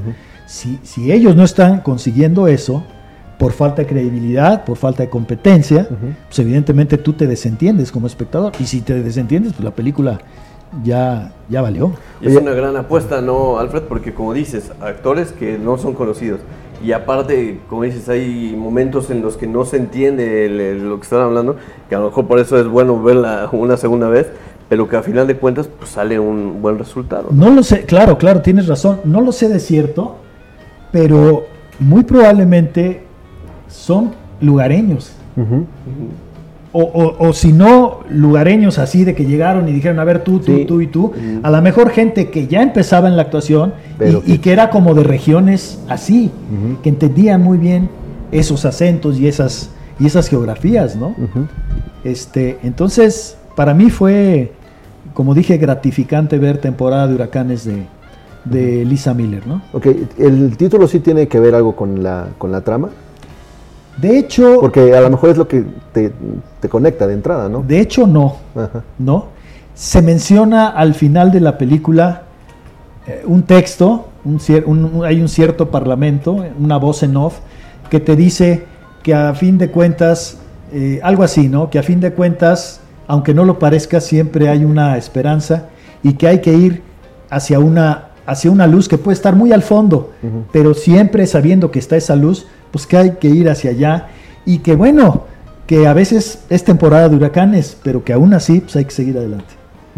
si, si ellos no están consiguiendo eso, por falta de credibilidad, por falta de competencia, pues evidentemente tú te desentiendes como espectador. Y si te desentiendes, pues la película ya, ya valió. es una gran apuesta, ¿no, Alfred? Porque como dices, actores que no son conocidos. Y aparte, como dices, hay momentos en los que no se entiende lo que están hablando, que a lo mejor por eso es bueno verla una segunda vez, pero que a final de cuentas pues, sale un buen resultado. No lo sé, claro, claro, tienes razón. No lo sé de cierto, pero muy probablemente son lugareños. o, si no, lugareños así de que llegaron y dijeron, a ver, tú, tú, tú y tú. A lo mejor gente que ya empezaba en la actuación y, que... era como de regiones así, que entendían muy bien esos acentos y esas, y esas geografías, ¿no? este, entonces, para mí fue, como dije, gratificante ver temporada de huracanes de, de Lisa Miller, ¿no? Ok, ¿el título sí tiene que ver algo con la, con la trama? De hecho... Porque a lo mejor es lo que te, te conecta de entrada, ¿no? De hecho, no. Ajá. ¿no? Se menciona al final de la película eh, un texto, un hay un cierto parlamento, una voz en off, que te dice que a fin de cuentas, eh, algo así, ¿no? Que a fin de cuentas, aunque no lo parezca, siempre hay una esperanza y que hay que ir hacia una, hacia una luz que puede estar muy al fondo, pero siempre sabiendo que está esa luz, pues que hay que ir hacia allá y que bueno, que a veces es temporada de huracanes, pero que aún así pues hay que seguir adelante.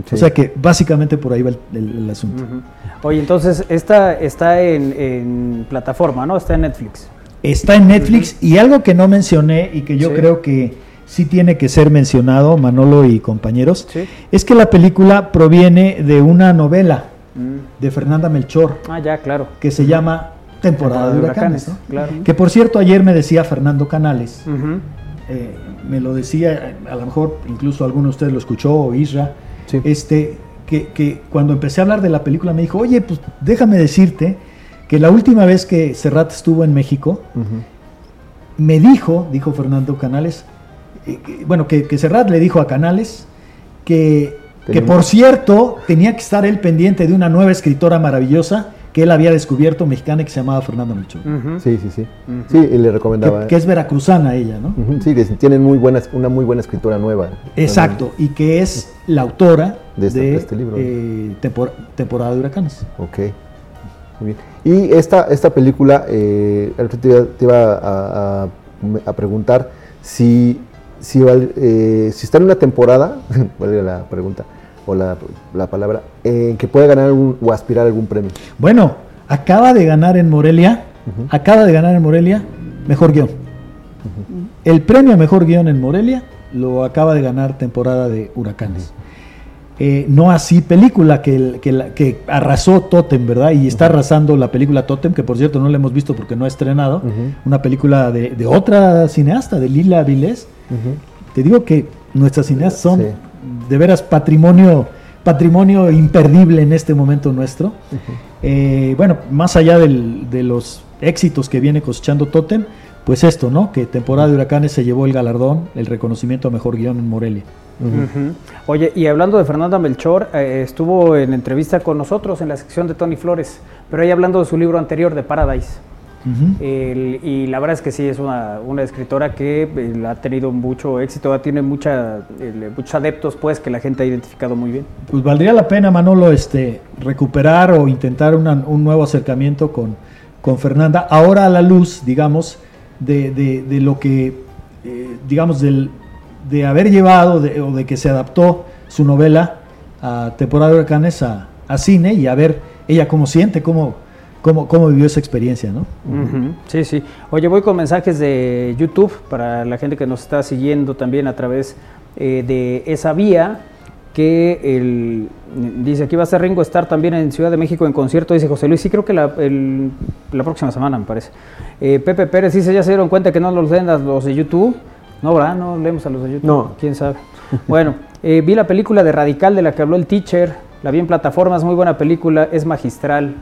Sí. O sea que básicamente por ahí va el, el- el asunto. Oye, entonces esta está en, en plataforma, ¿no? Está en Netflix. Está en Netflix y algo que no mencioné y que yo Sí. creo que sí tiene que ser mencionado, Manolo y compañeros, Sí. es que la película proviene de una novela Mm. de Fernanda Melchor Ah, ya, claro. que se llama Temporada, de Huracanes. ¿no? Claro. Que por cierto ayer me decía Fernando Canales, eh, me lo decía, a lo mejor incluso alguno de ustedes lo escuchó, o Isra, Sí. este, que, que cuando empecé a hablar de la película me dijo, oye, pues déjame decirte que la última vez que Serrat estuvo en México, me dijo, dijo Fernando Canales, eh, que- bueno, que, que Serrat le dijo a Canales que, que por cierto tenía que estar él pendiente de una nueva escritora maravillosa que él había descubierto, mexicana, que se llamaba Fernanda Melchor. Sí, sí, sí. Sí, y le recomendaba. que, que es veracruzana ella, ¿no? Sí, que tienen muy buena, una muy buena escritura nueva. Exacto, y que es la autora De este- de este libro. eh, Tempor- Temporada de Huracanes. Ok. Muy bien. Y esta, esta película, eh, Alfred, te iba, te iba a, a- a preguntar si, si, eh, si está en una temporada, valga la pregunta, o la, la palabra, en que puede ganar o aspirar a algún premio. Bueno, acaba de ganar en Morelia, acaba de ganar en Morelia mejor guion. El premio a mejor guion en Morelia lo acaba de ganar temporada de Huracanes. Eh, no así película que, que, que arrasó Totem, ¿verdad? Y está arrasando la película Totem, que por cierto no la hemos visto porque no ha estrenado. Una película de, de otra cineasta, de Lila Vilés. Te digo que nuestras cineastas son Sí. De veras patrimonio, patrimonio imperdible en este momento nuestro. Eh, bueno, más allá del- de los éxitos que viene cosechando Totem, pues esto, ¿no? Que temporada de huracanes se llevó el galardón, el reconocimiento a mejor guion en Morelia. Oye, y hablando de Fernanda Melchor, eh, estuvo en entrevista con nosotros en la sección de Tony Flores, pero ahí hablando de su libro anterior, de Paradise. Y la verdad es que sí, es una, una escritora que eh, ha tenido mucho éxito, tiene mucha, muchos adeptos, pues, que la gente ha identificado muy bien. Pues valdría la pena, Manolo, este, recuperar o intentar una- un nuevo acercamiento con, con Fernanda, ahora a la luz, digamos, de, de- de lo que, eh, digamos, del, de haber llevado de- o de que se adaptó su novela a Temporada de Huracanes a, a cine y a ver ella cómo siente, cómo, cómo, cómo vivió esa experiencia, ¿no? Sí, sí. Oye, voy con mensajes de YouTube para la gente que nos está siguiendo también a través eh, de esa vía. Que el, dice aquí va a ser Ringo estar también en Ciudad de México en concierto, dice José Luis. Sí, creo que la, el- la próxima semana, me parece. Eh, Pepe Pérez dice: Ya se dieron cuenta que no los leen a los de YouTube. No, ¿verdad? No leemos a los de YouTube. No. Quién sabe. Bueno, eh, vi la película de Radical de la que habló el teacher. La vi en plataformas, muy buena película, es magistral.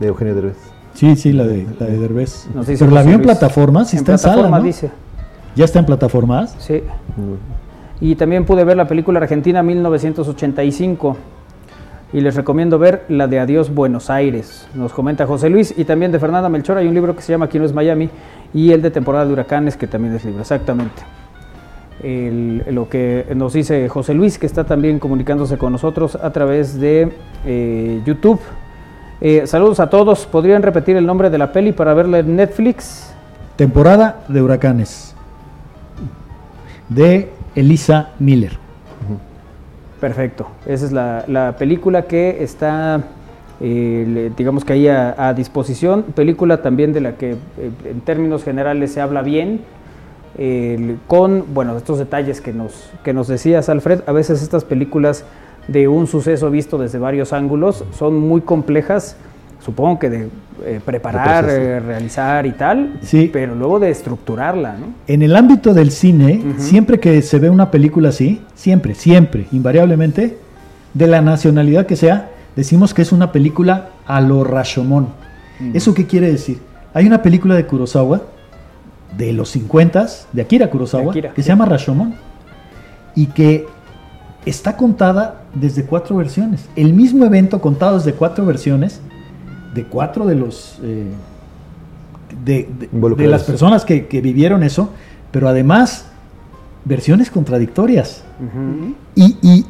De Eugenio Derbez. Sí, sí, la de, la de Derbez. Nos dice Pero la vio en plataformas, sí En está en sala, plataforma, ¿no? dice. ¿Ya está en plataformas? Sí. Y también pude ver la película argentina 1985. Y les recomiendo ver la de Adiós Buenos Aires, nos comenta José Luis. Y también de Fernanda Melchor hay un libro que se llama Aquí no es Miami. Y el de temporada de huracanes, que también es libro, exactamente. El- lo que nos dice José Luis, que está también comunicándose con nosotros a través de eh, YouTube. Eh, saludos a todos. ¿Podrían repetir el nombre de la peli para verla en Netflix? Temporada de huracanes. De Elisa Miller. Perfecto. Esa es la, la película que está, eh, digamos que ahí a, a disposición. Película también de la que eh, en términos generales se habla bien. con, bueno, estos detalles que nos, que nos decías, Alfred. A veces estas películas de un suceso visto desde varios ángulos son muy complejas. Supongo que de eh, preparar, eh, realizar y tal, Sí. pero luego de estructurarla, ¿no? En el ámbito del cine, siempre que se ve una película así, siempre, siempre, invariablemente, de la nacionalidad que sea, decimos que es una película a lo Rashomon. Mm. ¿Eso qué quiere decir? Hay una película de Kurosawa, de los 50, de Akira Kurosawa, que se llama Rashomon, y que está contada desde cuatro versiones. El mismo evento contado desde cuatro versiones, de cuatro de los... Eh, de, las personas que, vivieron eso, pero además versiones contradictorias. y,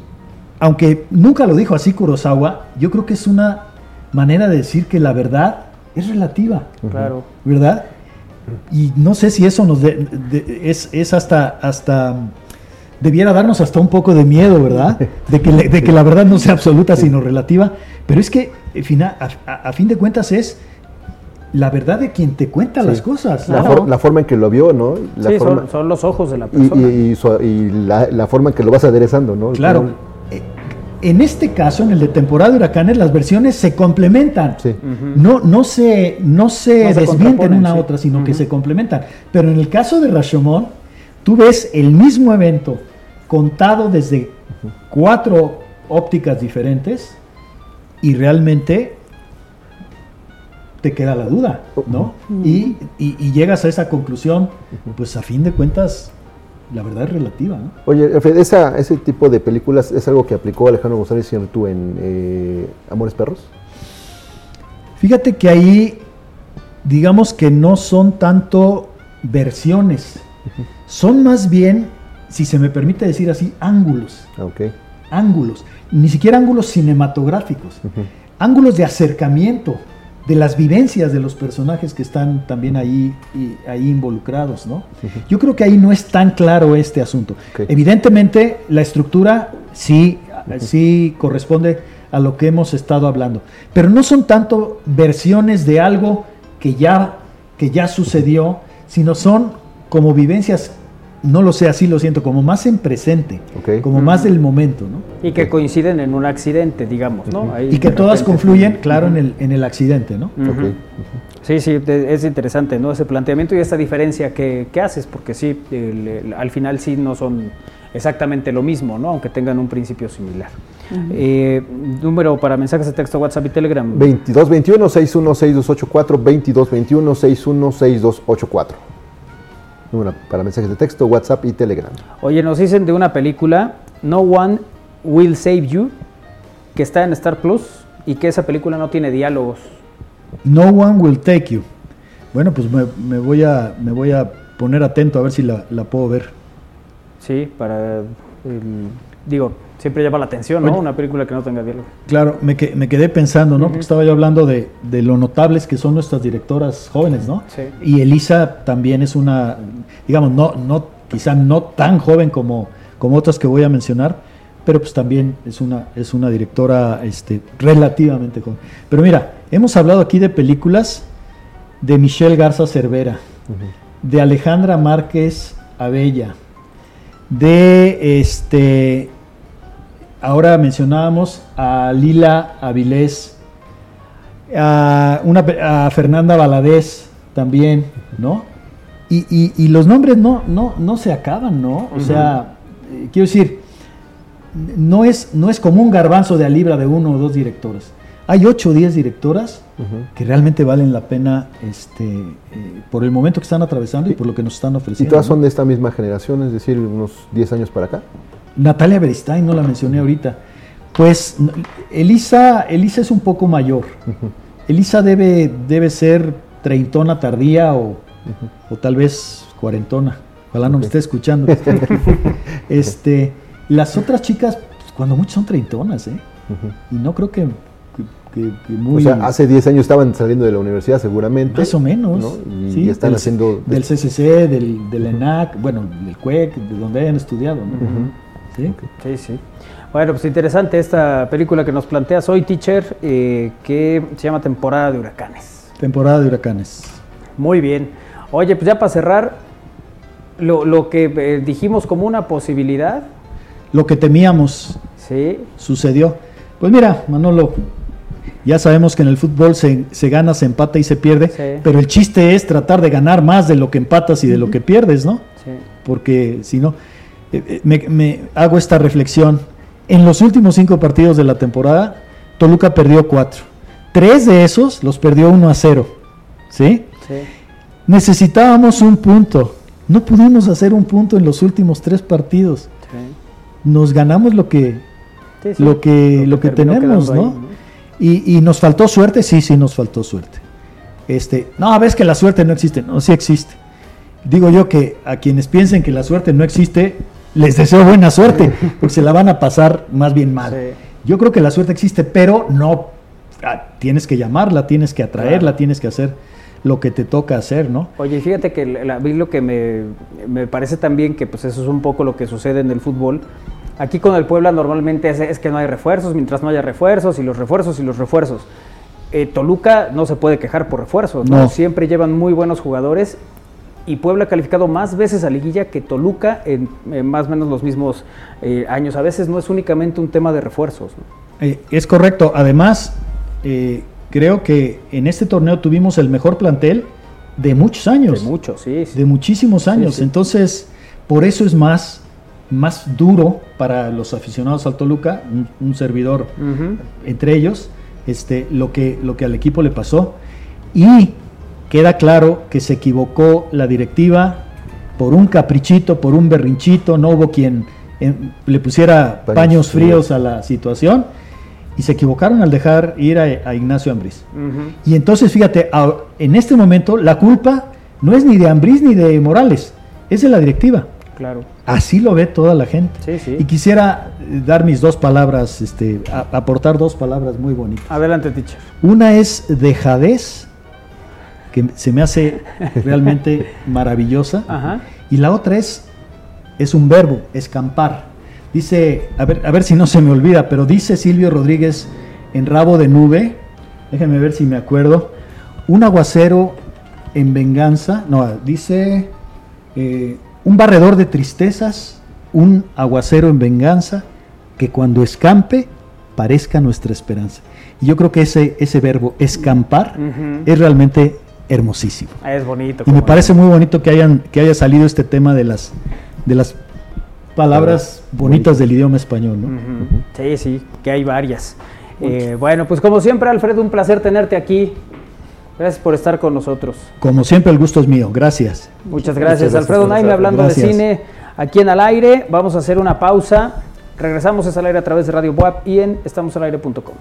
aunque nunca lo dijo así Kurosawa, yo creo que es una manera de decir que la verdad es relativa. Claro. ¿Verdad? Y no sé si eso nos es, es, hasta, hasta debiera darnos hasta un poco de miedo, ¿verdad? De que, de que la verdad no sea absoluta, sino relativa. Pero es que a, fin de cuentas es la verdad de quien te cuenta las cosas. La, forma en que lo vio, ¿no? sí, son, los ojos de la persona. Y, la, forma en que lo vas aderezando, ¿no? Claro. Eh, en este caso, en el de temporada de huracanes, las versiones se complementan. no, no se, no se, desmienten una a otra, sino que se complementan. Pero en el caso de Rashomon, tú ves el mismo evento contado desde cuatro ópticas diferentes y realmente te queda la duda, ¿no? y, llegas a esa conclusión, pues a fin de cuentas, la verdad es relativa, ¿no? Oye, ese tipo de películas es algo que aplicó Alejandro González tú en eh, Amores Perros. Fíjate que ahí, digamos que no son tanto versiones, son más bien, si se me permite decir así, ángulos. Okay. Ángulos, ni siquiera ángulos cinematográficos, ángulos de acercamiento de las vivencias de los personajes que están también ahí, ahí involucrados, ¿no? Yo creo que ahí no es tan claro este asunto. Evidentemente, la estructura sí, sí corresponde a lo que hemos estado hablando, pero no son tanto versiones de algo que ya, que ya sucedió, sino son como vivencias no lo sé, así lo siento, como más en presente, como más del momento, ¿no? Y que coinciden en un accidente, digamos, ¿no? y que todas confluyen, claro, en, el, en el accidente, ¿no? Sí, sí, es interesante, ¿no? Ese planteamiento y esa diferencia que, haces, porque sí, al final sí no son exactamente lo mismo, ¿no? Aunque tengan un principio similar. Eh, número para mensajes de texto, WhatsApp y Telegram. 2221-616284, 2221-616284 para mensajes de texto, WhatsApp y Telegram. Oye, nos dicen de una película, No One Will Save You, que está en Star Plus y que esa película no tiene diálogos. No One Will Take You. Bueno, pues me, voy, a, me voy a poner atento a ver si la, puedo ver. Sí, para... digo, siempre llama la atención, ¿no? Una película que no tenga diálogo. Claro, me, me quedé pensando, ¿no? Porque estaba yo hablando de, lo notables que son nuestras directoras jóvenes, ¿no? Sí. Y Elisa también es una, digamos, no, no, quizá no tan joven como, como otras que voy a mencionar, pero pues también es una, es una directora este, relativamente joven. Pero mira, hemos hablado aquí de películas de Michelle Garza Cervera, de Alejandra Márquez Abella, de este ahora mencionábamos a Lila Avilés, a, una, a Fernanda Valadez también, ¿no? Y, los nombres no, no, no se acaban, ¿no? O sea, eh, quiero decir, no es, no es como un garbanzo de a libra de uno o dos directores. Hay ocho o diez directoras que realmente valen la pena este, eh, por el momento que están atravesando y por lo que nos están ofreciendo. ¿Y todas son de esta misma generación, es decir, unos 10 años para acá? Natalia Beristain, no la mencioné ahorita. Pues Elisa, Elisa es un poco mayor. Elisa debe, debe ser treintona tardía o, tal vez cuarentona. Ojalá no me esté escuchando. este, las otras chicas, pues, cuando mucho son treintonas, ¿eh? Y no creo que, muy... O sea, hace 10 años estaban saliendo de la universidad seguramente. Más o menos. Y están haciendo... Del CCC, del, del ENAC, bueno, del CUEC, de donde hayan estudiado, ¿no? ¿Sí? Sí, Bueno, pues interesante esta película que nos plantea Soy Teacher, eh, que se llama Temporada de Huracanes. Temporada de Huracanes. Muy bien. Oye, pues ya para cerrar, lo, que eh, dijimos como una posibilidad. Lo que temíamos. Sí. Sucedió. Pues mira, Manolo, ya sabemos que en el fútbol se, gana, se empata y se pierde, pero el chiste es tratar de ganar más de lo que empatas y de lo que pierdes, ¿no? Sí. Porque si no, eh, eh, me, hago esta reflexión. En los últimos cinco partidos de la temporada, Toluca perdió cuatro. Tres de esos los perdió 1 a 0. ¿Sí? Sí. Necesitábamos un punto. No pudimos hacer un punto en los últimos tres partidos. Sí. Nos ganamos lo que, lo que, lo que, tenemos, ¿no? Y, y, nos faltó suerte, sí, sí, nos faltó suerte. Este, no, ves que la suerte no existe, no, sí existe. Digo yo que a quienes piensen que la suerte no existe, les deseo buena suerte, porque se la van a pasar más bien mal. Yo creo que la suerte existe, pero no ah, tienes que llamarla, tienes que atraerla, tienes que hacer lo que te toca hacer, ¿no? Oye, fíjate que a mí lo que me, me, parece también que pues eso es un poco lo que sucede en el fútbol. Aquí con el Puebla normalmente es, que no hay refuerzos, mientras no haya refuerzos y los refuerzos y los refuerzos. Eh, Toluca no se puede quejar por refuerzos, ¿no? Siempre llevan muy buenos jugadores y Puebla ha calificado más veces a liguilla que Toluca en, más o menos los mismos eh, años. A veces no es únicamente un tema de refuerzos. Eh, es correcto. Además, eh, creo que en este torneo tuvimos el mejor plantel de muchos años. De muchos, sí. De muchísimos años. Entonces, por eso es más, más duro para los aficionados al Toluca, un, servidor entre ellos, este, lo, que, lo que al equipo le pasó. Y queda claro que se equivocó la directiva por un caprichito, por un berrinchito, no hubo quien eh, le pusiera paños, fríos a la situación y se equivocaron al dejar ir a, Ignacio Ambriz. Y entonces, fíjate, en este momento la culpa no es ni de Ambriz ni de Morales, es de la directiva. Claro. Así lo ve toda la gente. Y quisiera eh, dar mis dos palabras, este, aportar dos palabras muy bonitas. Adelante, teacher. Una es dejadez que se me hace realmente maravillosa. Y la otra es, es un verbo, escampar. Dice, a ver, a ver si no se me olvida, pero dice Silvio Rodríguez en Rabo de Nube, déjenme ver si me acuerdo, un aguacero en venganza, no, dice eh, un barredor de tristezas, un aguacero en venganza, que cuando escampe parezca nuestra esperanza. Y yo creo que ese, ese verbo, escampar, es realmente hermosísimo. Ah, es bonito. Y me parece muy bonito que hayan que haya salido este tema de las de las palabras bonitas del idioma español, ¿no? Sí, sí, que hay varias. Eh, bueno, pues como siempre, Alfredo, un placer tenerte aquí. Gracias por estar con nosotros. Como siempre, el gusto es mío. Gracias. Muchas gracias. Alfredo Naime hablando de cine aquí en Al Aire. Vamos a hacer una pausa. Regresamos a Al Aire a través de Radio Boab y en estamosalaire.com.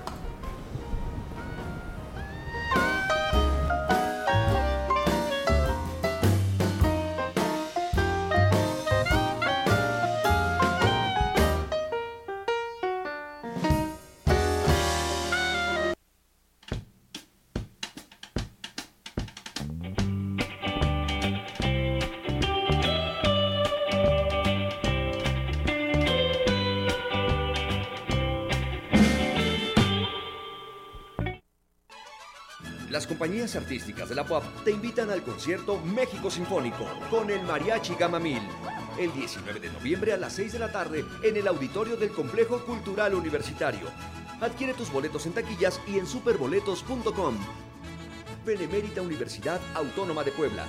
artísticas de la POP te invitan al concierto México Sinfónico con el Mariachi Gamamil. El 19 de noviembre a las 6 de la tarde en el auditorio del Complejo Cultural Universitario. Adquiere tus boletos en taquillas y en superboletos.com. Benemérita Universidad Autónoma de Puebla.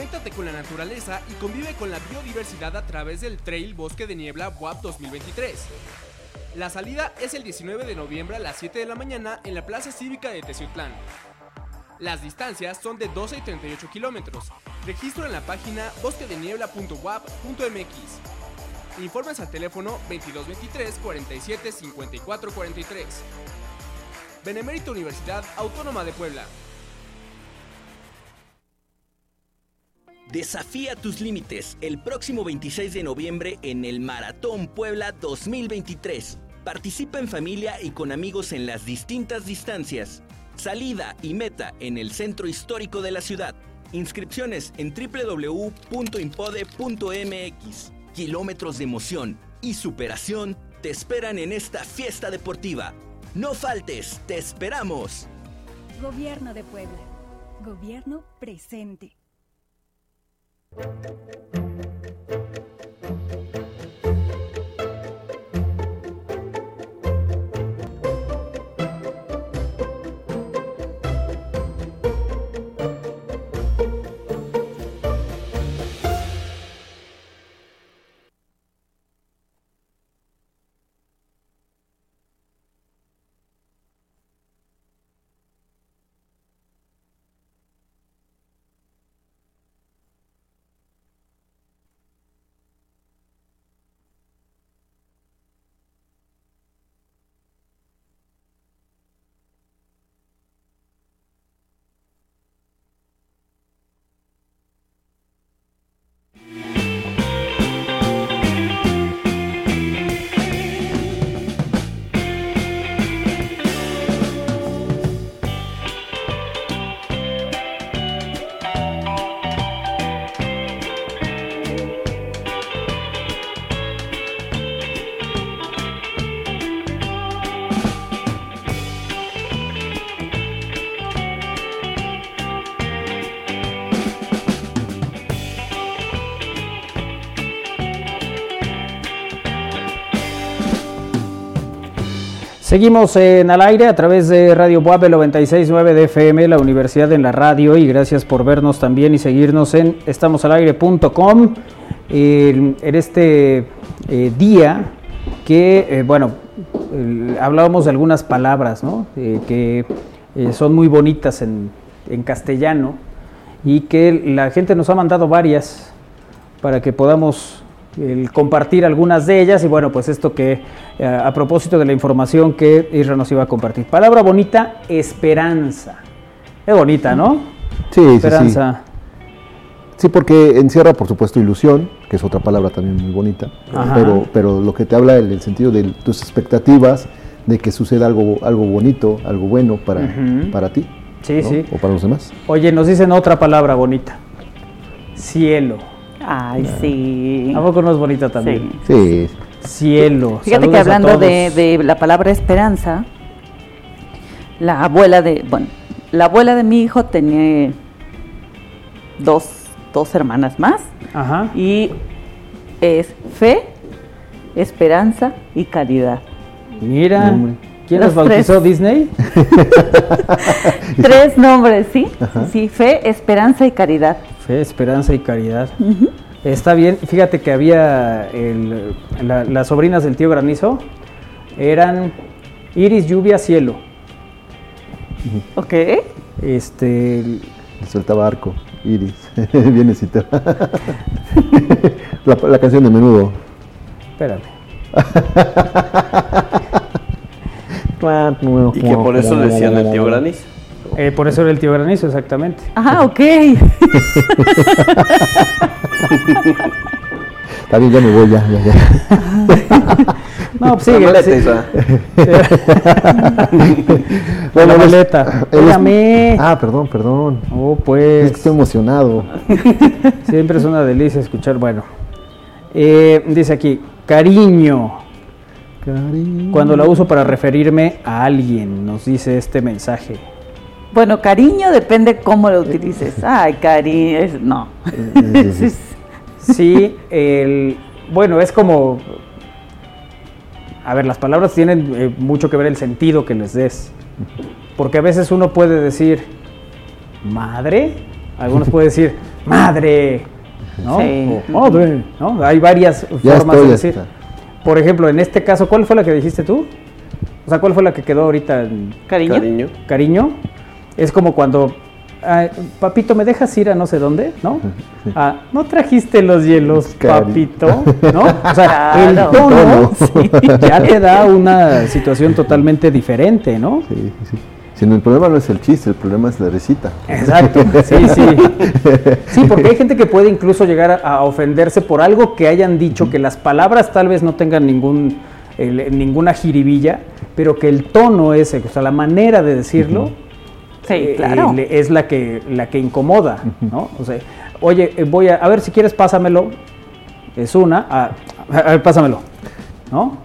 Conéctate con la naturaleza y convive con la biodiversidad a través del Trail Bosque de Niebla WAP 2023. La salida es el 19 de noviembre a las 7 de la mañana en la Plaza Cívica de Teciutlán. Las distancias son de 12 y 38 kilómetros. Registro en la página bosquedeniebla.wap.mx. Informes al teléfono 2223 47 54 43. Benemérito Universidad Autónoma de Puebla. Desafía tus límites el próximo 26 de noviembre en el Maratón Puebla 2023. Participa en familia y con amigos en las distintas distancias. Salida y meta en el centro histórico de la ciudad. Inscripciones en www.impode.mx. Kilómetros de emoción y superación te esperan en esta fiesta deportiva. No faltes, te esperamos. Gobierno de Puebla. Gobierno presente. Thank you. Seguimos en al aire a través de Radio Buave 969 de FM, la Universidad en la Radio, y gracias por vernos también y seguirnos en estamosalaire.com en este eh, día que, eh, bueno, hablábamos de algunas palabras, ¿no? Eh, que son muy bonitas en, en castellano y que la gente nos ha mandado varias para que podamos el compartir algunas de ellas y bueno, pues esto que eh, a propósito de la información que Isra nos iba a compartir. Palabra bonita, esperanza. Es bonita, ¿no? Sí, esperanza. Sí, sí. porque encierra, por supuesto, ilusión, que es otra palabra también muy bonita, pero, pero lo que te habla en el sentido de tus expectativas, de que suceda algo, algo bonito, algo bueno para, para ti. Sí, sí. O para los demás. Oye, nos dicen otra palabra bonita. Cielo. Ay, sí. ¿A poco no es bonita también? Sí. Cielo. Fíjate que hablando de, la palabra esperanza, la abuela de, bueno, la abuela de mi hijo tenía dos, dos hermanas más. Ajá. Y es fe, esperanza y caridad. Mira. ¿Quién los bautizó Disney? tres nombres, ¿sí? Sí, fe, esperanza y caridad. Fe, esperanza y caridad. Está bien. Fíjate que había las sobrinas del tío Granizo. Eran Iris, lluvia, cielo. Ok. Este. Soltaba arco, Iris. Viene la, la canción de menudo. Espérame. y que por eso decían el tío Granizo. Eh, por eso era el tío Granizo, exactamente. Ah, ok. Está bien, ya me voy, ya, ya, ya. No, pues sigue. La sí. bueno, la maleta. Dígame. Ah, perdón, perdón. Oh, pues. Es que estoy emocionado. Siempre es una delicia escuchar. Bueno, eh, dice aquí, cariño. Cariño. Cuando la uso para referirme a alguien, nos dice este mensaje. Bueno, cariño depende cómo lo utilices. Ay, cariño, no. sí, el, bueno, es como, a ver, las palabras tienen eh, mucho que ver el sentido que les des. Porque a veces uno puede decir, madre, algunos pueden decir, madre, ¿no? madre, ¿no? Hay varias formas de decir. Por ejemplo, en este caso, ¿cuál fue la que dijiste tú? O sea, ¿cuál fue la que quedó ahorita? Cariño. Cariño. Cariño. Es como cuando, papito, ¿me dejas ir a no sé dónde? ¿No? Ah, ¿no trajiste los hielos, papito? ¿No? O sea, el tono ya te da una situación totalmente diferente, ¿no? Sí, sí. Si el problema no es el chiste, el problema es la recita. Exacto, sí, sí. Sí, porque hay gente que puede incluso llegar a, ofenderse por algo que hayan dicho, que las palabras tal vez no tengan ningún, ninguna jiribilla, pero que el tono ese, o sea, la manera de decirlo, Sí, claro. Eh, es la que, la que incomoda, ¿no? O sea, oye, eh, voy a, a ver si quieres, pásamelo. Es una, a, ver, pásamelo, ¿no?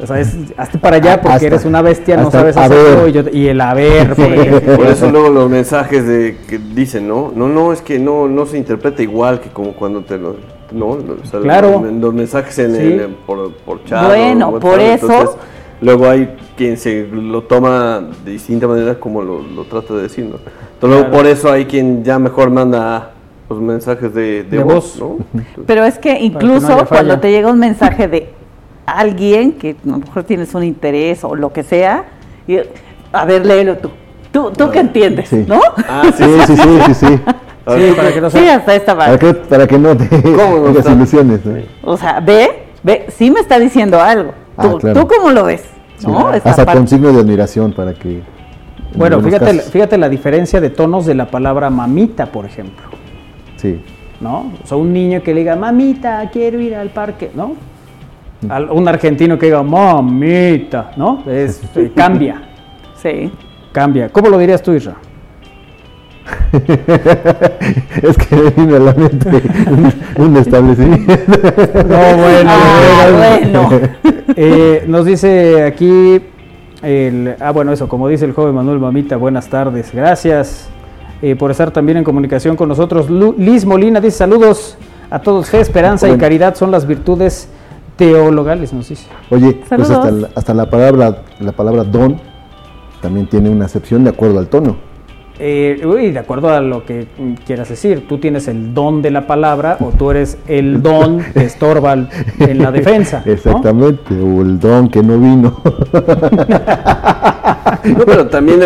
O sea, es, hazte para allá porque eres una bestia, no sabes hacerlo. Y, y, el haber, por, por eso luego los mensajes de que dicen, ¿no? No, no, es que no, no se interpreta igual que como cuando te lo... No, claro. Los, mensajes en, por, por chat. Bueno, por eso... luego hay quien se lo toma de distinta manera como lo, lo trata de decir, ¿no? Entonces, por eso hay quien ya mejor manda los mensajes de, voz, ¿no? Pero es que incluso cuando te llega un mensaje de alguien que a lo mejor tienes un interés o lo que sea, y, a ver, léelo tú. ¿Tú, tú qué entiendes? ¿No? Ah, sí, sí, sí, sí, sí. Sí, para que no sí, hasta esta Para que, para que no te ilusiones. O sea, ve, ve, sí me está diciendo algo. Ah, ¿Tú, ¿Tú cómo lo ves? hasta con signo de admiración para que... Bueno, fíjate, fíjate la diferencia de tonos de la palabra mamita, por ejemplo. Sí. ¿No? O sea, un niño que le diga, mamita, quiero ir al parque, ¿no? un argentino que diga, mamita, ¿no? Es, eh, cambia. Sí. Cambia. ¿Cómo lo dirías tú, Isra? es que me vino a la mente un, establecimiento. no, bueno, ah, bueno. Eh, nos dice aquí, el, ah, bueno, eso, como dice el joven Manuel Mamita, buenas tardes, gracias eh, por estar también en comunicación con nosotros. Liz Molina dice saludos a todos, fe, esperanza y caridad son las virtudes teologales nos dice. Oye, pues Saludos. hasta, la- hasta la palabra la palabra don también tiene una acepción de acuerdo al tono. Eh, uy, de acuerdo a lo que quieras decir, tú tienes el don de la palabra o tú eres el don que estorba en la defensa. ¿no? Exactamente, o el don que no vino. No, pero también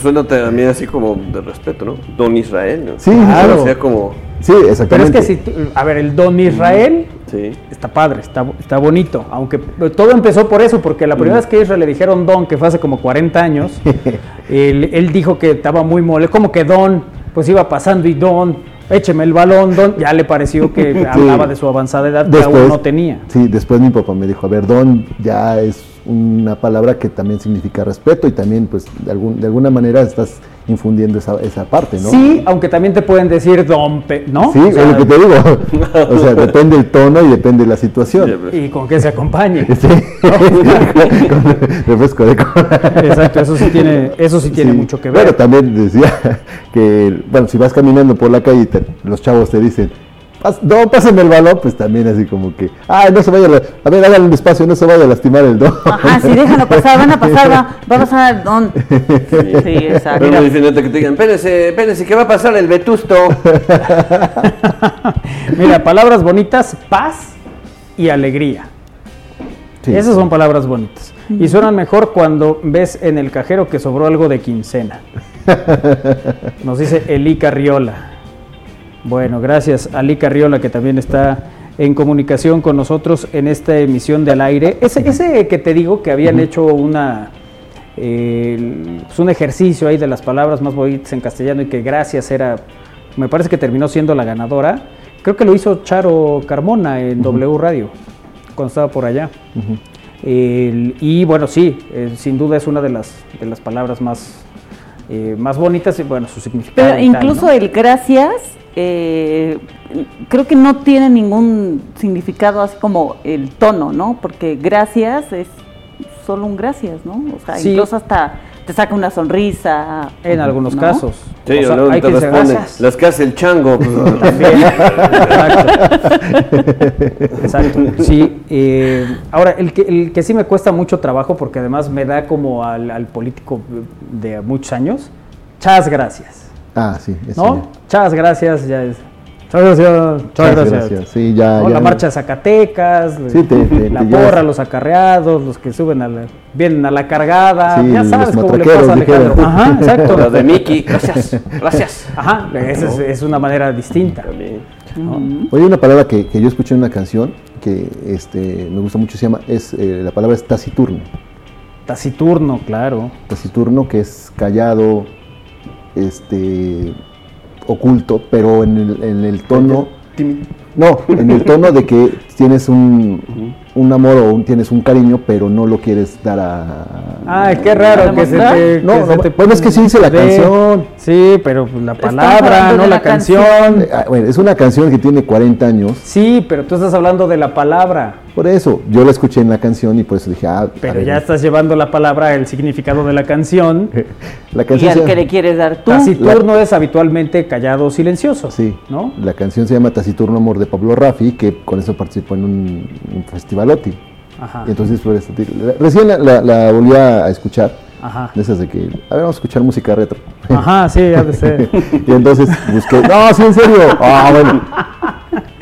suena también así como de respeto, ¿no? Don Israel, ¿no? Sí, Claro. O sea, como... sí, Pero exactamente. es que si, tú- a ver, el don Israel Sí. está padre, está, está bonito, aunque todo empezó por eso, porque la primera vez que a Israel le dijeron don, que fue hace como 40 años, él, él dijo que estaba muy mole, como que don, pues iba pasando y don, écheme el balón, don, ya le pareció que hablaba de su avanzada edad que aún no tenía. Sí, después mi papá me dijo, a ver, don ya es una palabra que también significa respeto y también pues de, algún, de alguna manera estás infundiendo esa, esa parte, ¿no? Sí, aunque también te pueden decir don, pe- ¿no? Sí, O sea, es lo que te digo. o sea, depende el tono y depende la situación. y con que se acompañe. Sí. Con refresco de cola. Exacto, eso sí tiene, eso sí tiene Sí. mucho que ver. Bueno, también decía que, bueno, si vas caminando por la calle y te- los chavos te dicen, "Pas- no, pásenme el balón, pues también así como que, ay, no se vaya, a ver, háganle un espacio, no se vaya a lastimar el don. Ajá, sí, déjalo pasar, van a pasar, va, va a pasar el don. Sí, exacto. Pero muy diferente que te digan, espérense, espérense, que va a pasar el vetusto. Mira, palabras bonitas, paz y alegría. Sí. Esas son palabras bonitas. Y suenan mejor cuando ves en el cajero que sobró algo de quincena. Nos dice Eli Carriola. Bueno, gracias a Eli Carriola que también está en comunicación con nosotros en esta emisión de al aire. Ese, ese que te digo que habían hecho una eh, pues un ejercicio ahí de las palabras más bonitas en castellano y que gracias era, me parece que terminó siendo la ganadora. Creo que lo hizo Charo Carmona en W Radio, cuando estaba por allá. Y bueno, sí, eh, sin duda es una de las, de las palabras más, eh, más bonitas y bueno, su significado. Pero tal, incluso ¿no? el gracias, eh, creo que no tiene ningún significado así como el tono, ¿no? Porque gracias es solo un gracias, ¿no? O sea, Sí. incluso hasta te saca una sonrisa. En algunos ¿no? casos. Sí, O sea, luego hay te gracias. las que hace el chango. pues, También. Exacto. Exacto. Sí. eh, ahora, el que, el que sí me cuesta mucho trabajo, porque además me da como al, al político de muchos años, chas gracias. Ah, sí. ese ¿No? ya. Chas gracias, ya es. Chas gracias, chas Muchas gracias. gracias. Sí, ya, ¿No? ya La marcha de Zacatecas, Sí, te- te- la te porra, los acarreados, los que suben a la, vienen a la cargada, Sí, ya los sabes cómo le pasa a Alejandro. dijeron. Ajá, exacto. Las de Mickey, gracias, gracias. Ajá, esa es, es una manera distinta. También. ¿no? Oye, una palabra que, que yo escuché en una canción que este, me gusta mucho, se llama, es, eh, la palabra es taciturno. Taciturno, claro. Taciturno, que es callado, este, oculto, pero en el, en el tono... No, en el tono de que tienes un, un amor o un- tienes un cariño, pero no lo quieres dar a... Ay, qué raro ¿Para que se te. No, que no, se te bueno, es que sí dice la de- canción. Sí, pero pues la palabra, no la, la canción. canción. Eh, ah, bueno, es una canción que tiene 40 años, Sí, pero tú estás hablando de la palabra. Por eso yo la escuché en la canción y por eso dije, ah, Pero ya estás llevando la palabra, el significado de la canción. la Y canción al se- que le quieres dar tú. Taciturno es habitualmente callado o silencioso. Sí, ¿No? la canción se llama Taciturno Amor de Pablo Raffi, que con eso participó en un, un festivalotti. Ajá. Y entonces, por eso, recién la, la- la volví a escuchar, Ajá. de esas de que, a ver, vamos a escuchar música retro. Ajá, sí, ha de ser. y entonces busqué, no, sí, en serio. Ah, bueno.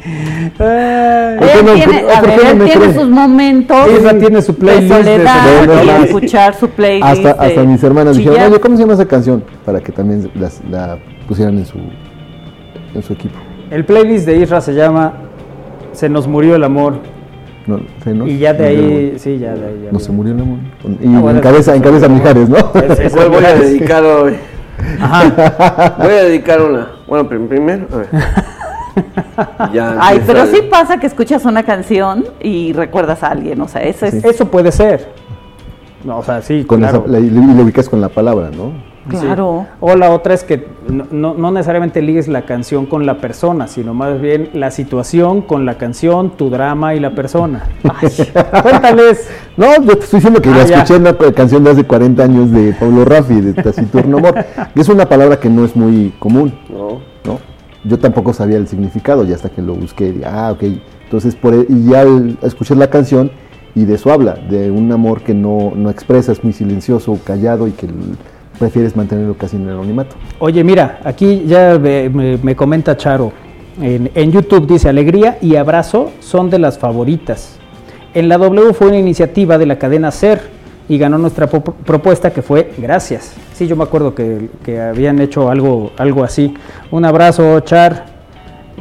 Ay, ¿Por qué Él no? tiene, ¿Por- a por ver, no tiene sus momentos Esa tiene su playlist de de soledad y escuchar su playlist. Hasta, de hasta mis hermanas dijeron, chillar. oye, ¿cómo se llama esa canción? Para que también las- la pusieran en su, en su equipo. El playlist de Isra se llama Se nos murió el amor. No, sí, ¿no? Y ya de No, ahí, sí, ya de ahí. ya No de se murió el amor. Y Ah, bueno, encabeza, sí, encabeza sí. Mijares, ¿no? Es ¿Cuál el voy a dedicar hoy? Ajá. Voy a dedicar una. Bueno, prim- primero, a ver. Ya Ay, pero sí pasa que escuchas una canción y recuerdas a alguien, o sea, eso es... Eso puede ser. No, o sea, sí, Con claro. esa, la, y le ubicas con la palabra, ¿no? Claro. O la otra es que no, no- no necesariamente ligues la canción con la persona, sino más bien la situación con la canción, tu drama y la persona. Cuéntales. No, yo te estoy diciendo que Ah, la ya. escuché en una ca- canción de hace 40 años de Pablo Raffi, de Taciturno Amor. que es una palabra que no es muy común, No. Yo tampoco sabía el significado y hasta que lo busqué, di- ah, ok, Entonces, por, e, y ya al escuchar la canción, y de eso habla, de un amor que no, no expresa, es muy silencioso, callado y que prefieres mantenerlo casi en el anonimato. Oye, mira, aquí ya me, comenta Charo, en, en, YouTube dice, alegría y abrazo son de las favoritas. En la W fue una iniciativa de la cadena SER y ganó nuestra propuesta que fue gracias. Sí, yo me acuerdo que, que, habían hecho algo, algo así. Un abrazo, Char,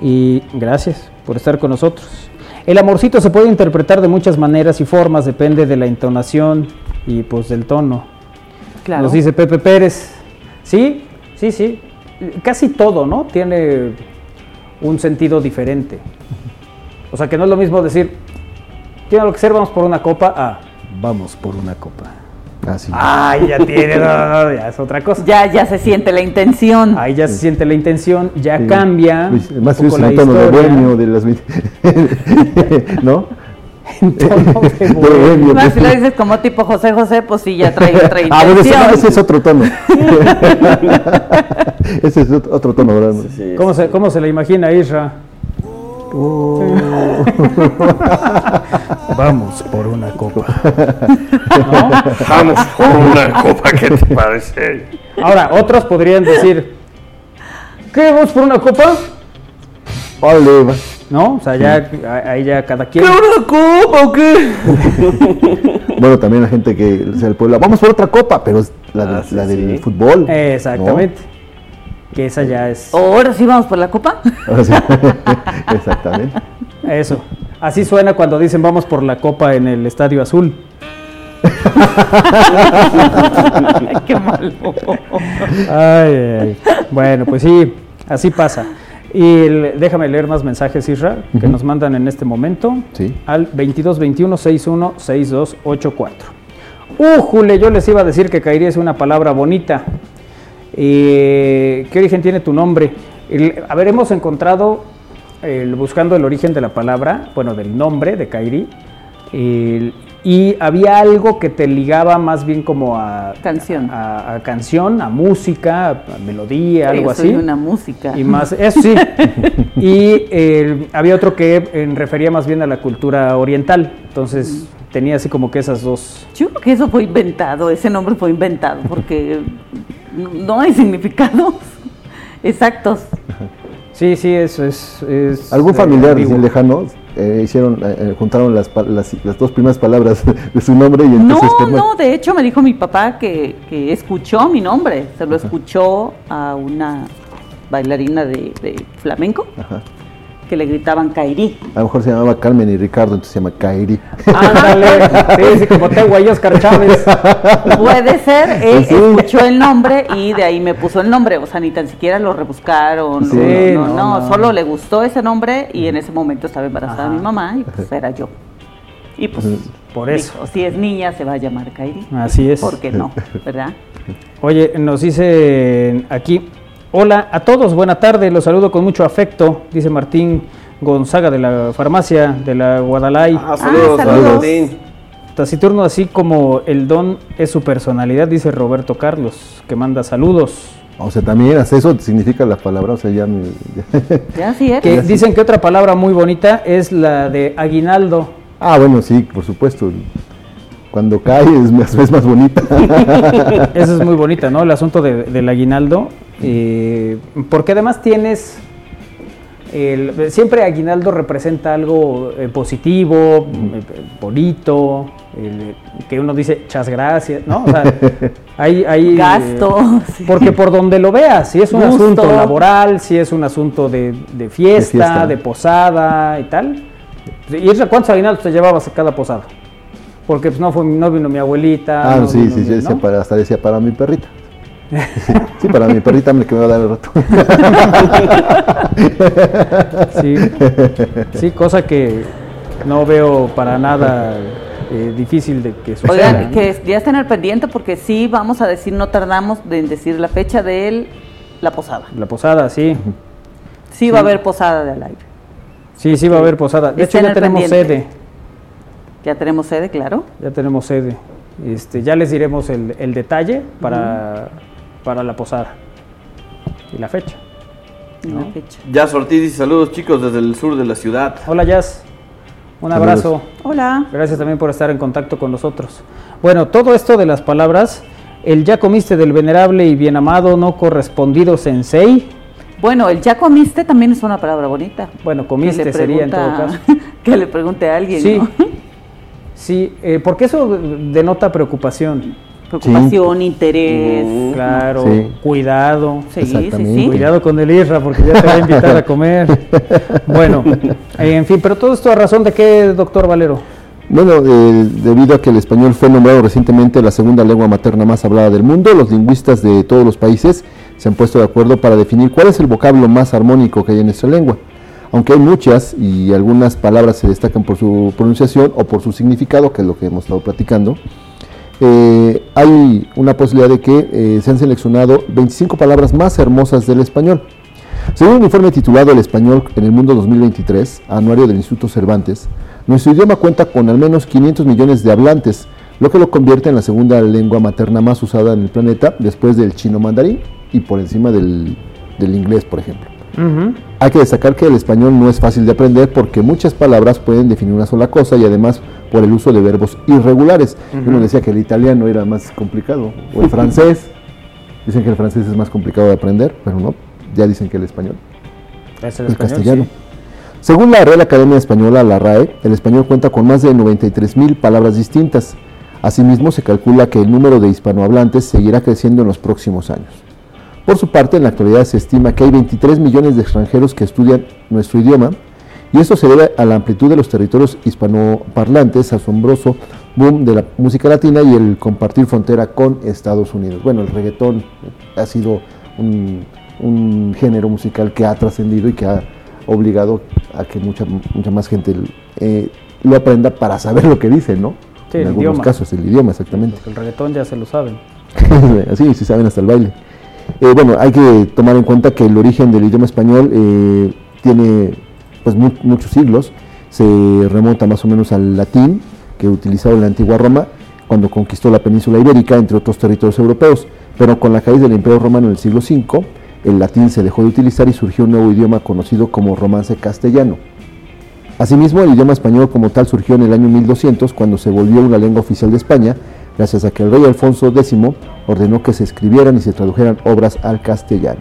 y gracias por estar con nosotros. El amorcito se puede interpretar de muchas maneras y formas, depende de la entonación y pues del tono. Claro. Nos dice Pepe Pérez. Sí, sí, sí. Casi todo, ¿no? Tiene un sentido diferente. O sea, que no es lo mismo decir, tiene lo que ser, vamos por una copa, a vamos por una copa. Así. Ay, ya tiene, no, ya es otra cosa. Ya, ya se siente la intención. Ahí ya se siente la intención, ya cambia. Más un el tono de bohemio de las ¿no? En tono de bohemio. Más si lo dices como tipo José José, pues sí, ya trae otra intención. Ah, bueno, ese, ese es otro tono. ese es otro tono, ¿verdad? Sí, ¿Cómo, se, ¿Cómo se le imagina Isra? Oh. Vamos por una copa. Vamos por una copa, ¿qué te parece? Ahora, otros podrían decir, ¿qué? ¿Vamos por una copa? Vale. ¿No? O sea, ya ahí ya cada quien. ¿Qué una copa o qué? bueno, también la gente que sea el pueblo, vamos por otra copa, pero es la, ah, del fútbol. Exactamente que esa ya es... Ahora sí vamos por la copa. Exactamente. Eso. Así suena cuando dicen vamos por la copa en el Estadio Azul. Qué malo. Ay, Bueno, pues sí, así pasa. Y déjame leer más mensajes, Isra, que nos mandan en este momento sí. al 2221 61 6284. Jule, yo les iba a decir que caería es una palabra bonita. Eh, ¿Qué origen tiene tu nombre? a ver, hemos encontrado, buscando el origen de la palabra, bueno, del nombre de Kairi, y había algo que te ligaba más bien como a canción, a, canción, a música, a melodía, algo así. una música. Y más, eso sí. y había otro que refería más bien a la cultura oriental. Entonces tenía así como que esas dos. Yo creo que eso fue inventado, ese nombre fue inventado, porque no hay significados exactos. Sí, sí, eso es. ¿Algún familiar lejano eh, hicieron, eh, eh, juntaron las, las, dos primeras palabras de su nombre y entonces... No, no, de hecho me dijo mi papá que, que escuchó mi nombre, se lo escuchó a una bailarina de, de flamenco. Ajá que le gritaban Kairi. A lo mejor se llamaba Carmen y Ricardo, entonces se llama Kairi. Ándale, sí, sí, como tengo ahí Oscar Chávez. Puede ser, él escuchó el nombre y de ahí me puso el nombre, o sea, ni tan siquiera lo rebuscaron, sí, no, no, solo le gustó ese nombre y en ese momento estaba embarazada mi mamá y pues era yo. Y pues por eso. si es niña se va a llamar Kairi. Así es. ¿Por qué no? ¿Verdad? Oye, nos dice aquí, Hola a todos, buena tarde, los saludo con mucho afecto, dice Martín Gonzaga de la farmacia de la Guadalay. Ah, saludos, ah, Martín. Taciturno, así como el don es su personalidad, dice Roberto Carlos, que manda saludos. O sea, también eso significa la palabra, o sea, ya... ya sí es. Que dicen que otra palabra muy bonita es la de aguinaldo. Ah, bueno, sí, por supuesto. Cuando cae es más, es más bonita. Esa es muy bonita, ¿no? El asunto del aguinaldo. Eh, porque además tienes... siempre aguinaldo representa algo eh, positivo, eh, bonito, que uno dice, chas gracias, ¿no? O sea, hay, hay gasto. Porque por donde lo veas, si es un asunto laboral, si es un asunto de, fiesta, de, posada y tal. ¿Y cuántos aguinaldos te llevabas a cada posada? Porque pues, no, fue, no vino mi abuelita. Ah, sí, sí, sí, para, hasta decía para mi perrita. Sí, para mi perrita que me va a dar el rato. Sí, sí, cosa que no veo para nada eh, difícil de que suceda. Oigan, que ya estén al pendiente porque sí vamos a decir, no tardamos en decir la fecha de él, la posada. La posada, sí. Sí, va a haber posada de al aire. Sí, sí va a haber posada. De hecho, ya tenemos sede. Ya tenemos sede, claro. Ya tenemos sede. Este, ya les diremos el, detalle para, para la posada y la fecha. La fecha. Jazz Ortiz saludos chicos desde el sur de la ciudad. Hola Jazz. Un abrazo. Hola. Gracias también por estar en contacto con nosotros. Bueno, todo esto de las palabras, el ya comiste del venerable y bien amado no correspondido sensei. Bueno, el ya comiste también es una palabra bonita. Bueno, comiste sería en todo caso. que le pregunte a alguien. Sí, ¿no? sí eh, porque eso denota preocupación. Preocupación, interés. Claro, Sí. cuidado. Sí, sí, sí. Cuidado con el Isra porque ya te va a invitar a comer. Bueno, en fin, pero todo esto a razón de qué, doctor Valero. Bueno, eh, debido a que el español fue nombrado recientemente la segunda lengua materna más hablada del mundo, los lingüistas de todos los países se han puesto de acuerdo para definir cuál es el vocablo más armónico que hay en nuestra lengua. Aunque hay muchas y algunas palabras se destacan por su pronunciación o por su significado, que es lo que hemos estado platicando, eh, hay una posibilidad de que eh, se han seleccionado 25 palabras más hermosas del español. Según un informe titulado El español en el mundo 2023, anuario del Instituto Cervantes, nuestro idioma cuenta con al menos 500 millones de hablantes, lo que lo convierte en la segunda lengua materna más usada en el planeta después del chino mandarín y por encima del, del inglés, por ejemplo. Hay que destacar que el español no es fácil de aprender porque muchas palabras pueden definir una sola cosa y además por el uso de verbos irregulares. Uno decía que el italiano era más complicado, o el francés. Dicen que el francés es más complicado de aprender, pero no, ya dicen que el español. Es el, El español, castellano. sí. Según la Real Academia Española, la RAE, el español cuenta con más de 93 mil palabras distintas. Asimismo, se calcula que el número de hispanohablantes seguirá creciendo en los próximos años. Por su parte, en la actualidad se estima que hay 23 millones de extranjeros que estudian nuestro idioma, y esto se debe a la amplitud de los territorios hispanoparlantes, asombroso boom de la música latina y el compartir frontera con Estados Unidos. Bueno, el reggaetón ha sido un, un género musical que ha trascendido y que ha obligado a que mucha, mucha más gente eh, lo aprenda para saber lo que dice, ¿no? Sí, en algunos idioma. casos, el idioma, exactamente. Porque el reggaetón ya se lo saben. Así, sí saben hasta el baile. Eh, bueno, hay que tomar en cuenta que el origen del idioma español eh, tiene pues mu- muchos siglos. Se remonta más o menos al latín que utilizaba en la antigua Roma cuando conquistó la península ibérica, entre otros territorios europeos. Pero con la caída del Imperio Romano en el siglo V, el latín se dejó de utilizar y surgió un nuevo idioma conocido como romance castellano. Asimismo, el idioma español como tal surgió en el año 1200 cuando se volvió una lengua oficial de España, gracias a que el rey Alfonso X ordenó que se escribieran y se tradujeran obras al castellano.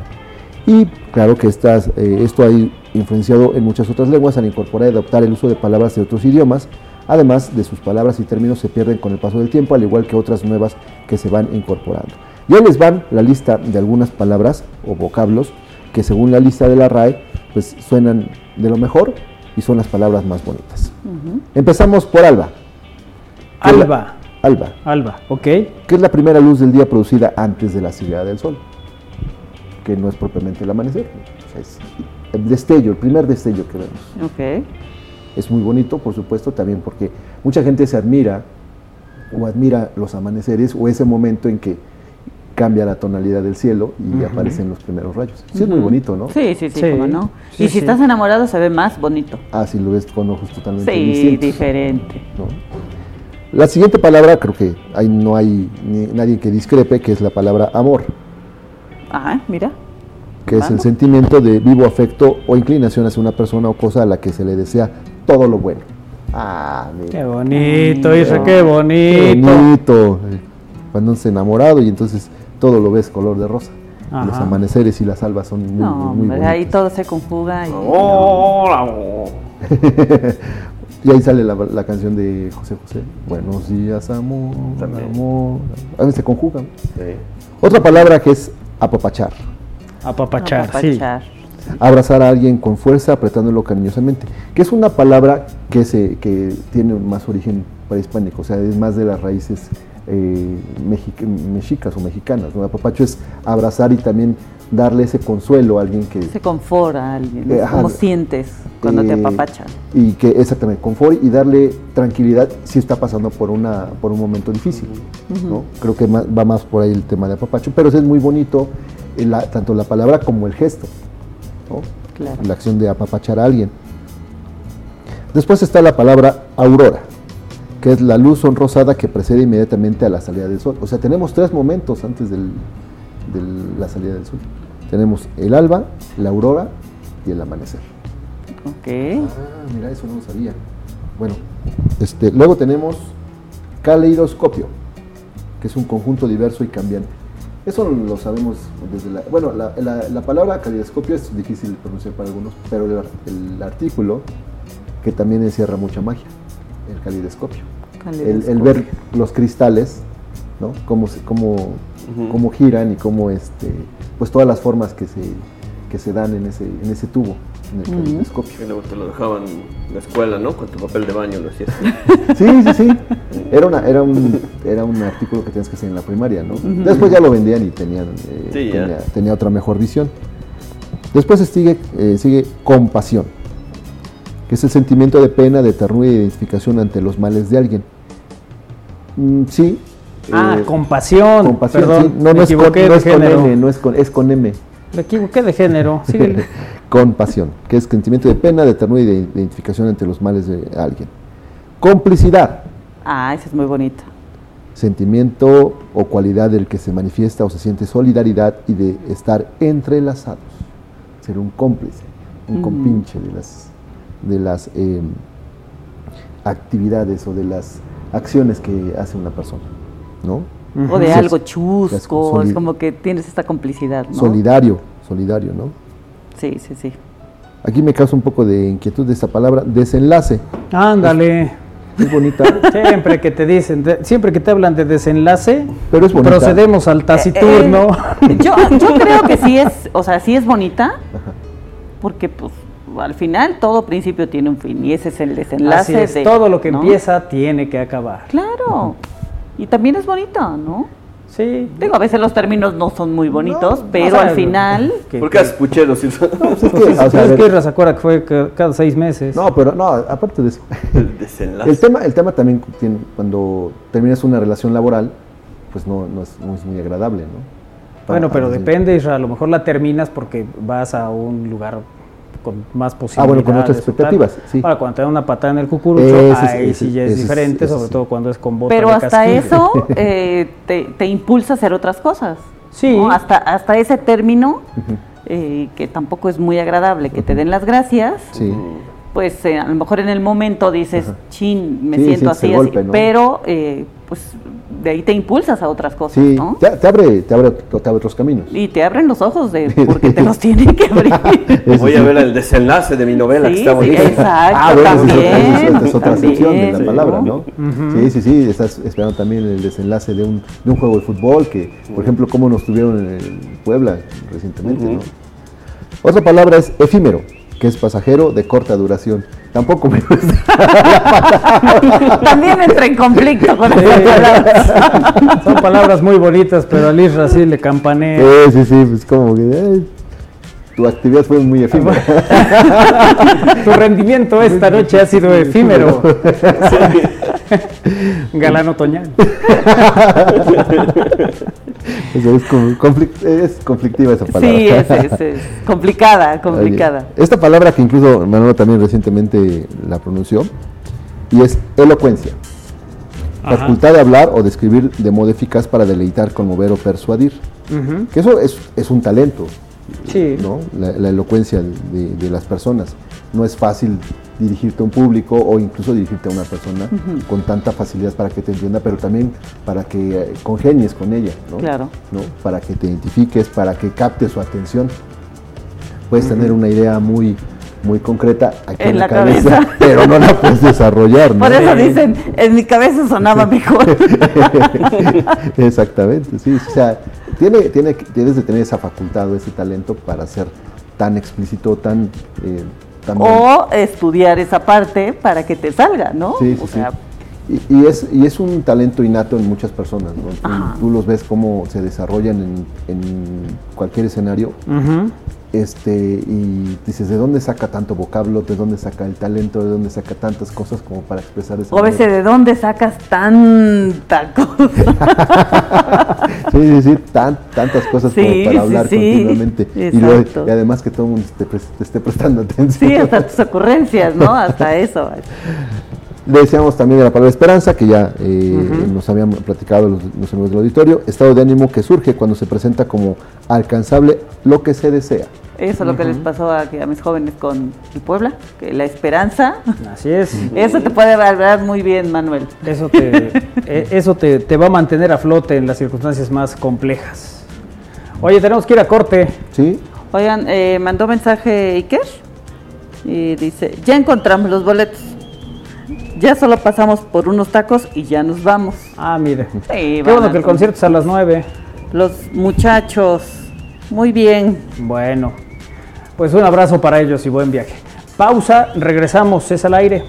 Y claro que estas, eh, esto ha influenciado en muchas otras lenguas al incorporar y adoptar el uso de palabras de otros idiomas, además de sus palabras y términos se pierden con el paso del tiempo, al igual que otras nuevas que se van incorporando. Y ahí les van la lista de algunas palabras o vocablos que según la lista de la RAE pues suenan de lo mejor y son las palabras más bonitas. Empezamos por alba. ¿Qué es la- Alba. Alba, Alba, ok. que es la primera luz del día producida antes de la salida del sol, que no es propiamente el amanecer, o sea, es el destello, el primer destello que vemos. Ok. Es muy bonito, por supuesto, también porque mucha gente se admira o admira los amaneceres o ese momento en que cambia la tonalidad del cielo y aparecen los primeros rayos. Sí, es muy bonito, ¿no? Sí, sí, sí, Sí. cómo no. Sí, y si sí. estás enamorado se ve más bonito. Ah, si lo ves con ojos totalmente Sí, distintos. diferente. ¿no? La siguiente palabra, creo que ahí no hay ni- nadie que discrepe, que es la palabra amor, Ah, mira. que es el sentimiento de vivo afecto o inclinación hacia una persona o cosa a la que se le desea todo lo bueno. Ah, mira. Qué bonito, Isra, qué Qué bonito. bonito. eh, Cuando se enamorado y entonces todo lo ves color de rosa. Los amaneceres y las albas son muy, No, muy hombre, ahí bonitos. todo se conjuga y y ahí sale la, la canción de José José. Buenos días, amor, amor. A veces se conjugan. Otra palabra que es apapachar. Apapachar, sí. apapachar. Abrazar a alguien con fuerza, apretándolo cariñosamente. Que es una palabra que, se, que tiene más origen prehispánico, o sea, es más de las raíces eh, mexic- mexicas o mexicanas. ¿no? Apapacho es abrazar y también darle ese consuelo a alguien que... Se conforta a alguien. Eh. ¿Cómo sientes cuando te eh, apapachan? Y que exactamente, confort y darle tranquilidad si está pasando por, una, por un momento difícil. ¿no? Creo que va más por ahí el tema de apapacho, pero es muy bonito la- tanto la palabra como el gesto. ¿no? Claro. La acción de apapachar a alguien. Después está la palabra aurora, que es la luz sonrosada que precede inmediatamente a la salida del sol. O sea, tenemos tres momentos antes de la salida del sol. Tenemos el alba, la aurora y el amanecer. Ok. Ah, mira, eso no lo sabía. bueno, este, luego tenemos caleidoscopio, que es un conjunto diverso y cambiante. Eso lo sabemos desde la... Bueno, la, la- la palabra caleidoscopio es difícil de pronunciar para algunos, pero el, el artículo, que también encierra mucha magia, el caleidoscopio. El, el ver los cristales, ¿no? Cómo, se- cómo, cómo giran y cómo, este, pues todas las formas que se, que se dan en ese, en ese tubo, en el Ujú. caleidoscopio. Y luego te lo dejaban en la escuela, ¿no? Con tu papel de baño lo hacías. Sí, sí, sí. Era, una, era, un, era un artículo que tenías que hacer en la primaria, ¿no? Después ya lo vendían y tenían, eh, Sí, tenía, tenía otra mejor visión. Después sigue, eh, sigue compasión, que es el sentimiento de pena, de ternura y de identificación ante los males de alguien. Mm, sí. Ah, eh, compasión. compasión, Perdón, sí. No, me no es, con, equivoqué no de es con no es con, es con M. Me equivoqué de género. Síguele. Compasión, que es sentimiento de pena, de ternura y de identificación ante los males de alguien. Complicidad, Ah, esa es muy bonita. sentimiento o cualidad del que se manifiesta o se siente solidaridad y de estar entrelazados. Ser un cómplice, un compinche de las, de las eh, actividades o de las acciones que hace una persona, ¿no? O de algo es- chusco, es como que tienes esta complicidad, ¿no? Solidario, solidario, ¿no? Sí, sí, sí. Aquí me causa un poco de inquietud de esta palabra, desenlace. Ándale. Es bonita, Siempre que te dicen, de- siempre que te hablan de desenlace, pero es bonita. procedemos al taciturno. Eh, yo, yo creo que sí es, o sea, sí es bonita, porque pues al final todo principio tiene un fin y ese es el Así desenlace es, de todo lo que ¿no? empieza tiene que acabar. Claro. Y también es bonita, ¿no? Sí. Digo, a veces los términos no son muy bonitos, pero o sea, al final que- ¿Por qué haces pucheros? Pues es que, o sea, a es ver, que se acuerda que fue ca- cada seis meses. no, pero no, aparte de eso. El desenlace. El tema, el tema también tiene, cuando terminas una relación laboral, pues no, no, es, no es muy agradable, ¿no? Para- bueno, pero depende, Isra, a lo mejor la terminas porque vas a un lugar con más Ah, posibilidades. bueno, con otras expectativas, sí. Ahora, cuando te dan una patada en el cucurucho, Ese es- ahí ese- sí ya es ese diferente, ese sobre todo cuando es con bota Pero de hasta casquillo. eso eh, te, te impulsa a hacer otras cosas. Sí. ¿no? Hasta, hasta ese término, eh, que tampoco es muy agradable, que te den las gracias, Sí. Pues eh, a lo mejor en el momento dices, chin, me Sí, siento así, golpe, así", ¿no? pero pues pues de ahí te impulsas a otras cosas, Sí, ¿no? te, te abre, te, abre, te abre otros caminos. Y te abren los ojos de porque te los tienen que abrir. Voy a ver el desenlace de mi novela que Sí, está sí, bonita. exacto, Ah, bueno, es también, otra- es otra también, sección de la sí, palabra, ¿no? ¿no? Sí, sí, sí, estás esperando también el desenlace de un, de un juego de fútbol que, por ejemplo, como nos tuvieron en el Puebla recientemente. ¿no? Otra palabra es efímero, que es pasajero de corta duración. Tampoco me gusta. También entra en conflicto con esas palabras. Son palabras muy bonitas, pero al Isra sí le campanea. Sí, sí, sí, pues como que eh, tu actividad fue muy efímera. Tu rendimiento esta noche ha sido efímero. Galán otoñal. Es, conflictiva esa palabra. Sí, es, es- es complicada, complicada. Oye, Esta palabra que incluso Manolo también recientemente la pronunció, y es elocuencia. Ajá. Facultad de hablar o de escribir de modo eficaz para deleitar, conmover o persuadir. Que eso es, es un talento, Sí. ¿no? La, la elocuencia de, de las personas. No es fácil dirigirte a un público o incluso dirigirte a una persona con tanta facilidad para que te entienda, pero también para que eh, congenies con ella, ¿no? Claro. ¿no? Para que te identifiques, para que capte su atención. Puedes tener una idea muy, muy concreta aquí en, En la, cabeza, cabeza. pero no la puedes desarrollar, ¿no? Por eso dicen, en mi cabeza sonaba mejor. Exactamente, sí. O sea, tiene, tiene, debes de tener esa facultad o ese talento para ser tan explícito, tan... eh, o estudiar esa parte para que te salga, ¿no? Sí, sí, o sí. sea, Y, y es, y es un talento innato en muchas personas, ¿no? Tú, los ves cómo se desarrollan en, en cualquier escenario Ujú. Este, y dices, ¿de dónde saca tanto vocablo? ¿De dónde saca el talento? ¿De dónde saca tantas cosas como para expresar esa o veces, ¿de dónde sacas tanta cosa? Sí, sí, sí, tan- tantas cosas Sí, como sí, para hablar sí. continuamente. Y, luego- y además que todo el mundo te, pre- te esté prestando atención. Sí, hasta tus ocurrencias, ¿no? Hasta eso. Le decíamos también de la palabra esperanza, que ya eh, nos habían platicado los, los amigos del auditorio, estado de ánimo que surge cuando se presenta como alcanzable lo que se desea. Eso es lo que les pasó a, a, mis jóvenes con el Puebla, que la esperanza. Así es. Eso te puede hablar muy bien, Manuel. Eso te, eh, eso te, te, va a mantener a flote en las circunstancias más complejas. Oye, tenemos que ir a corte. Sí. Oigan, eh, mandó mensaje Iker y dice, ya encontramos los boletos. Ya solo pasamos por unos tacos y ya nos vamos. Ah, mire. Qué bueno que el concierto es a las 9. Los muchachos, muy bien. Bueno, pues un abrazo para ellos y buen viaje. Pausa, regresamos, es al aire.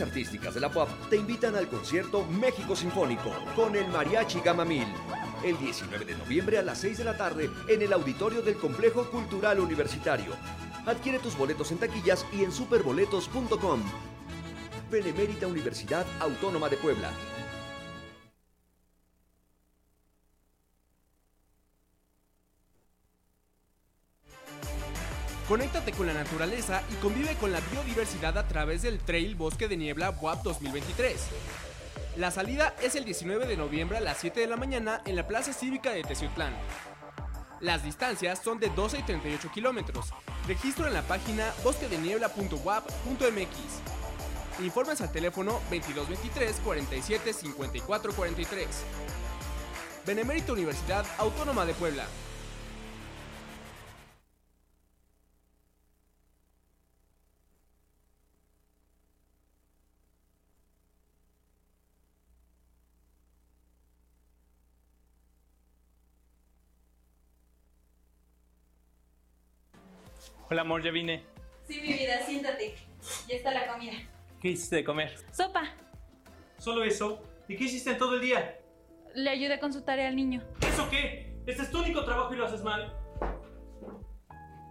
Artísticas de la pop te invitan al concierto México Sinfónico con el Mariachi Gama Mil. El 19 de noviembre a las 6 de la tarde en el auditorio del Complejo Cultural Universitario. Adquiere tus boletos en taquillas y en superboletos.com. Benemérita Universidad Autónoma de Puebla. Conéctate con la naturaleza y convive con la biodiversidad a través del Trail Bosque de Niebla WAP 2023. La salida es el 19 de noviembre a las 7 de la mañana en la Plaza Cívica de Teciutlán. Las distancias son de 12 y 38 kilómetros. Registro en la página bosquedeniebla.wap.mx. Informes al teléfono 2223 47 54 43. Benemérita Universidad Autónoma de Puebla. Hola, amor, ya vine. Sí, mi vida, siéntate. Ya está la comida. ¿Qué hiciste de comer? Sopa. ¿Solo eso? ¿Y qué hiciste en todo el día? Le ayudé con su tarea al niño. ¿Eso qué? Este es tu único trabajo y lo haces mal.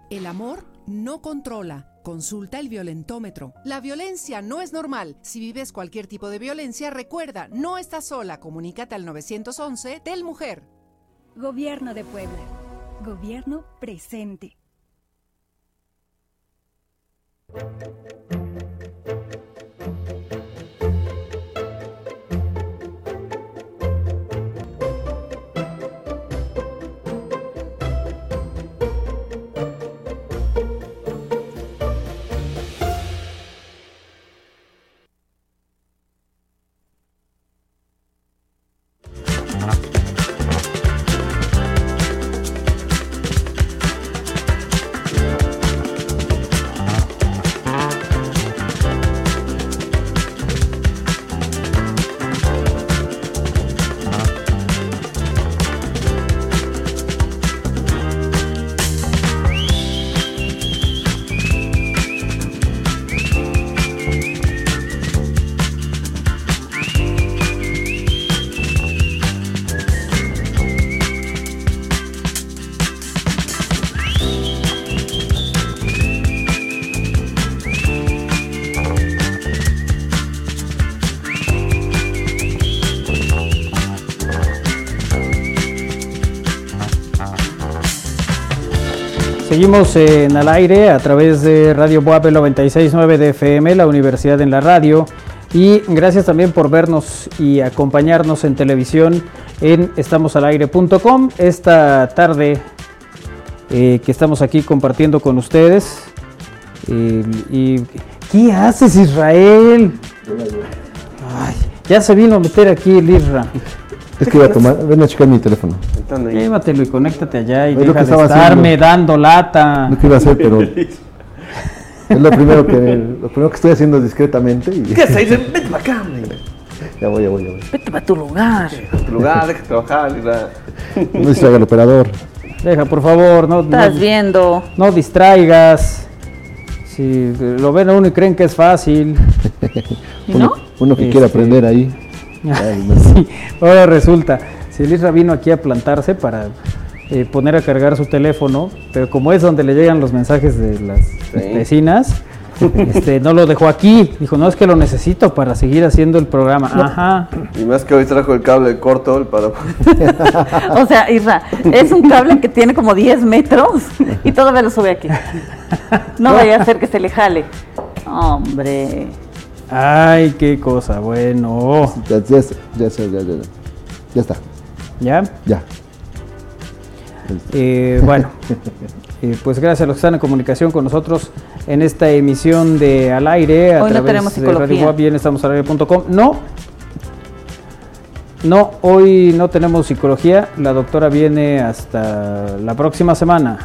El amor no controla. Consulta el violentómetro. La violencia no es normal. Si vives cualquier tipo de violencia, recuerda, no estás sola. Comunícate al 911 del Mujer. Gobierno de Puebla. Gobierno presente. Thank you. Seguimos en al aire a través de Radio Boab 969 de FM, la Universidad en la Radio. Y gracias también por vernos y acompañarnos en televisión en estamosalaire.com. Esta tarde eh, que estamos aquí compartiendo con ustedes. Eh, ¿Qué haces, Israel? ya se vino a meter aquí el Isra. Es que iba a tomar, ven a checar mi teléfono. Conectando ahí. Llévatelo y conéctate allá y Es lo que deja de estarme haciendo. dando lata. No que iba a hacer, pero es lo primero que lo primero que estoy haciendo discretamente y ¿Qué haces? Vete para acá, ya voy, ya voy, ya voy. Vete para tu lugar. Tu lugar, deja de trabajar. No distraiga al operador. Deja, por favor, no, Estás no, viendo. no distraigas. Si lo ven a uno y creen que es fácil. ¿Y Uno, no? uno que quiere Este- aprender ahí. Ay, no. Sí, ahora resulta, si el Isra vino aquí a plantarse para eh, poner a cargar su teléfono, pero como es donde le llegan los mensajes de las vecinas, este, no lo dejó aquí. Dijo, no es que lo necesito para seguir haciendo el programa. Ajá. Y más que hoy trajo el cable corto el para. O sea, Isra, es un cable que tiene como 10 metros y todavía lo sube aquí. No vaya a ser que se le jale. Hombre. Ay, qué cosa, bueno. Ya, ya, ya, ya, ya, ya. Ya está, ¿Ya? ya. Eh, bueno, eh, pues gracias a los que están en comunicación con nosotros en esta emisión de Al Aire a Hoy no través tenemos de psicología. Radio Web, bien estamos al aire.com. No, no, hoy no tenemos psicología. La doctora viene hasta la próxima semana.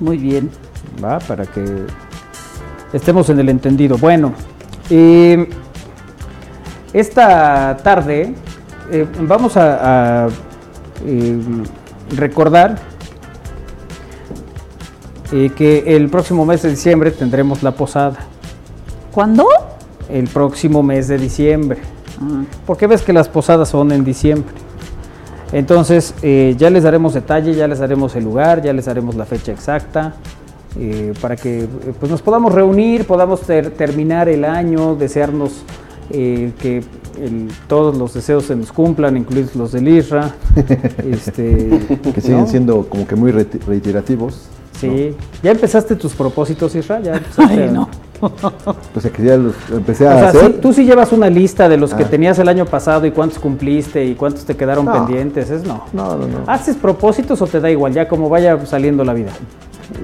Muy bien. Va, para que estemos en el entendido. Bueno, eh, esta tarde eh, vamos a, a, eh, recordar eh, que el próximo mes de diciembre tendremos la posada. ¿Cuándo? El próximo mes de diciembre. Porque ves que las posadas son en diciembre. Entonces, ya les daremos detalle, ya les daremos el lugar, ya les daremos la fecha exacta, para que pues nos podamos reunir, podamos ter- terminar el año, desearnos eh, que el- todos los deseos se nos cumplan, incluidos los del Isra. este, Que siguen ¿no? siendo como que muy reiterativos. Sí. ¿Ya empezaste tus propósitos, Isra? ¿Ya empezaste Ay, no. Pues que ya los empecé O a sea, hacer. sí, tú sí llevas una lista de los que Ah. tenías el año pasado y cuántos cumpliste y cuántos te quedaron No. pendientes. Es no. No, no, no. ¿Haces propósitos o te da igual? Ya como vaya saliendo la vida.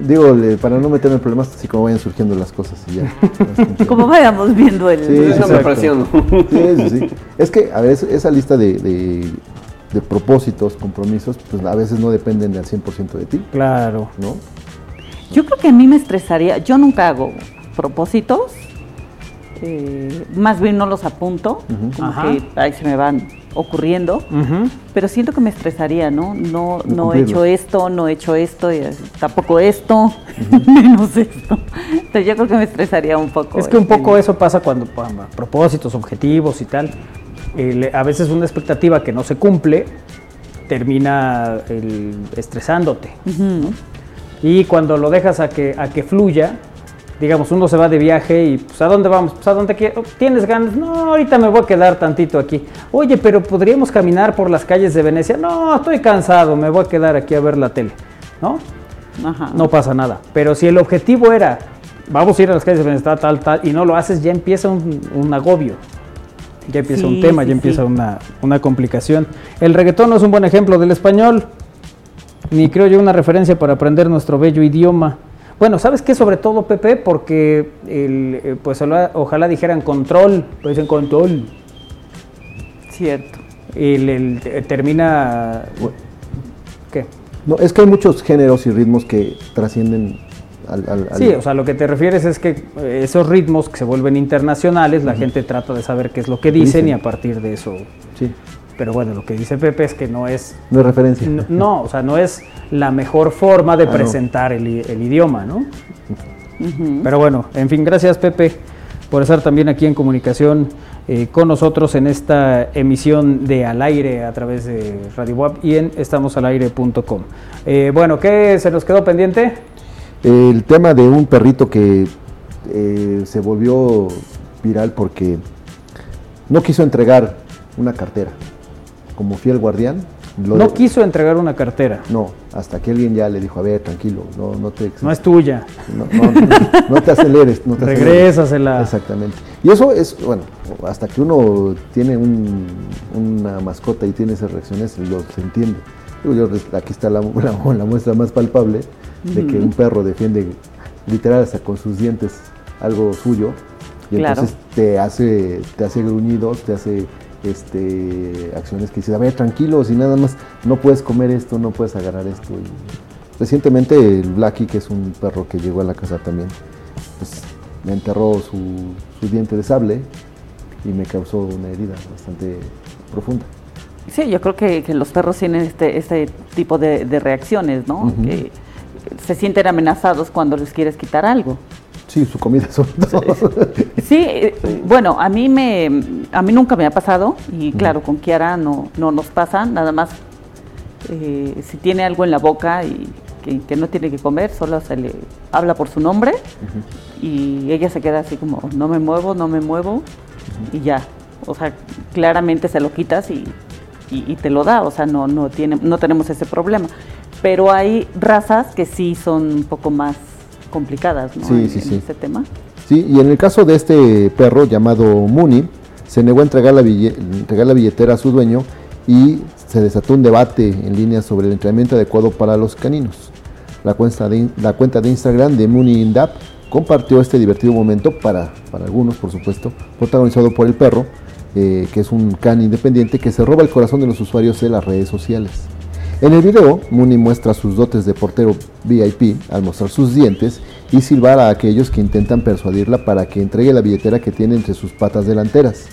Digo, le- para no meterme en problemas, así como vayan surgiendo las cosas y ya. Como vayamos viendo el... Sí, Es una. Sí, sí, sí. Es que, a ver, es- esa lista de, de- de propósitos, compromisos, pues a veces no dependen al 100% de ti, Claro. ¿no? Yo creo que a mí me estresaría, yo nunca hago propósitos, eh, más bien no los apunto, como Ajá. que ahí se me van ocurriendo, pero siento que me estresaría, ¿no? No, no he hecho esto, no he hecho esto, y, tampoco esto, menos esto. Entonces yo creo que me estresaría un poco. Es que un poco eso pasa cuando pa- propósitos, objetivos y tal. el- a veces una expectativa que no se cumple termina el, estresándote. Y cuando lo dejas a que, a que fluya, digamos, uno se va de viaje y pues ¿a dónde vamos? Pues a dónde quiero. ¿Tienes ganas? No, ahorita me voy a quedar tantito aquí. Oye, pero podríamos caminar por las calles de Venecia. No, estoy cansado, me voy a quedar aquí a ver la tele. ¿No? Ajá. No pasa nada. Pero si el objetivo era, vamos a ir a las calles de Venecia, tal, tal, y no lo haces, ya empieza un, un agobio. Ya empieza un tema, sí, ya empieza sí. una, una complicación. El reggaetón no es un buen ejemplo del español, ni creo yo una referencia para aprender nuestro bello idioma. Bueno, ¿sabes qué? Sobre todo, Pepe, porque el, eh, pues ojalá, dijeran control, pues dicen control. Cierto. El, el- termina... ¿Qué? No, es que hay muchos géneros y ritmos que trascienden al... al- al- Sí, o sea, lo que te refieres es que eh, esos ritmos que se vuelven internacionales, la gente trata de saber qué es lo que dicen, Dicen. y a partir de eso. Sí, Pero bueno, lo que dice Pepe es que no es. no es referencia. No, no, o sea, no es la mejor forma de Ah, no. presentar el, idioma, ¿no? Pero bueno, en fin, gracias Pepe por estar también aquí en comunicación eh, con nosotros en esta emisión de Al Aire a través de Radio Web y en estamosalaire.com. Eh, bueno, ¿qué se nos quedó pendiente? El tema de un perrito que eh, se volvió viral porque no quiso entregar una cartera como fiel guardián. lo No de- quiso entregar una cartera, No, hasta que alguien ya le dijo, a ver, tranquilo, no, no te... no es tuya. No, no, no, no te aceleres, no te aceleres. Regrésasela. Exactamente. Y eso es, bueno, hasta que uno tiene un- una mascota y tiene esas reacciones, lo se entiende. Digo, yo, aquí está la, la- la muestra más palpable de que un perro defiende literal hasta con sus dientes algo suyo y Claro. entonces te hace, te hace gruñidos, te hace este, acciones que dices, a ver, tranquilos y nada más, no puedes comer esto, no puedes agarrar esto. Y recientemente el Blackie, que es un perro que llegó a la casa también, pues me enterró su, su diente de sable y me causó una herida bastante profunda. Sí, yo creo que, que los perros tienen este, este tipo de, de reacciones, ¿no? Ujú. Que se sienten amenazados cuando les quieres quitar algo. Sí, su comida sobre todo. Sí, eh, bueno, a mí me, a mí nunca me ha pasado y claro, con Kiara no, no nos pasa, nada más eh, si tiene algo en la boca y que, que no tiene que comer, solo se le habla por su nombre y ella se queda así como, no me muevo, no me muevo y ya. O sea, claramente se lo quitas y, y- y te lo da, o sea, no, no, tiene, no tenemos ese problema. Pero hay razas que sí son un poco más complicadas, ¿no? Sí, en, sí, en sí. este tema. Y en el caso de este perro llamado Mooney, se negó a entregar la, billetera a su dueño y se desató un debate en línea sobre el entrenamiento adecuado para los caninos. La cuenta de, la de Instagram de Mooney Indap compartió este divertido momento para, para algunos, por supuesto, protagonizado por el perro, eh, que es un can independiente que se roba el corazón de los usuarios de las redes sociales. En el video, Mooney muestra sus dotes de portero VIP al mostrar sus dientes y silbar a aquellos que intentan persuadirla para que entregue la billetera que tiene entre sus patas delanteras,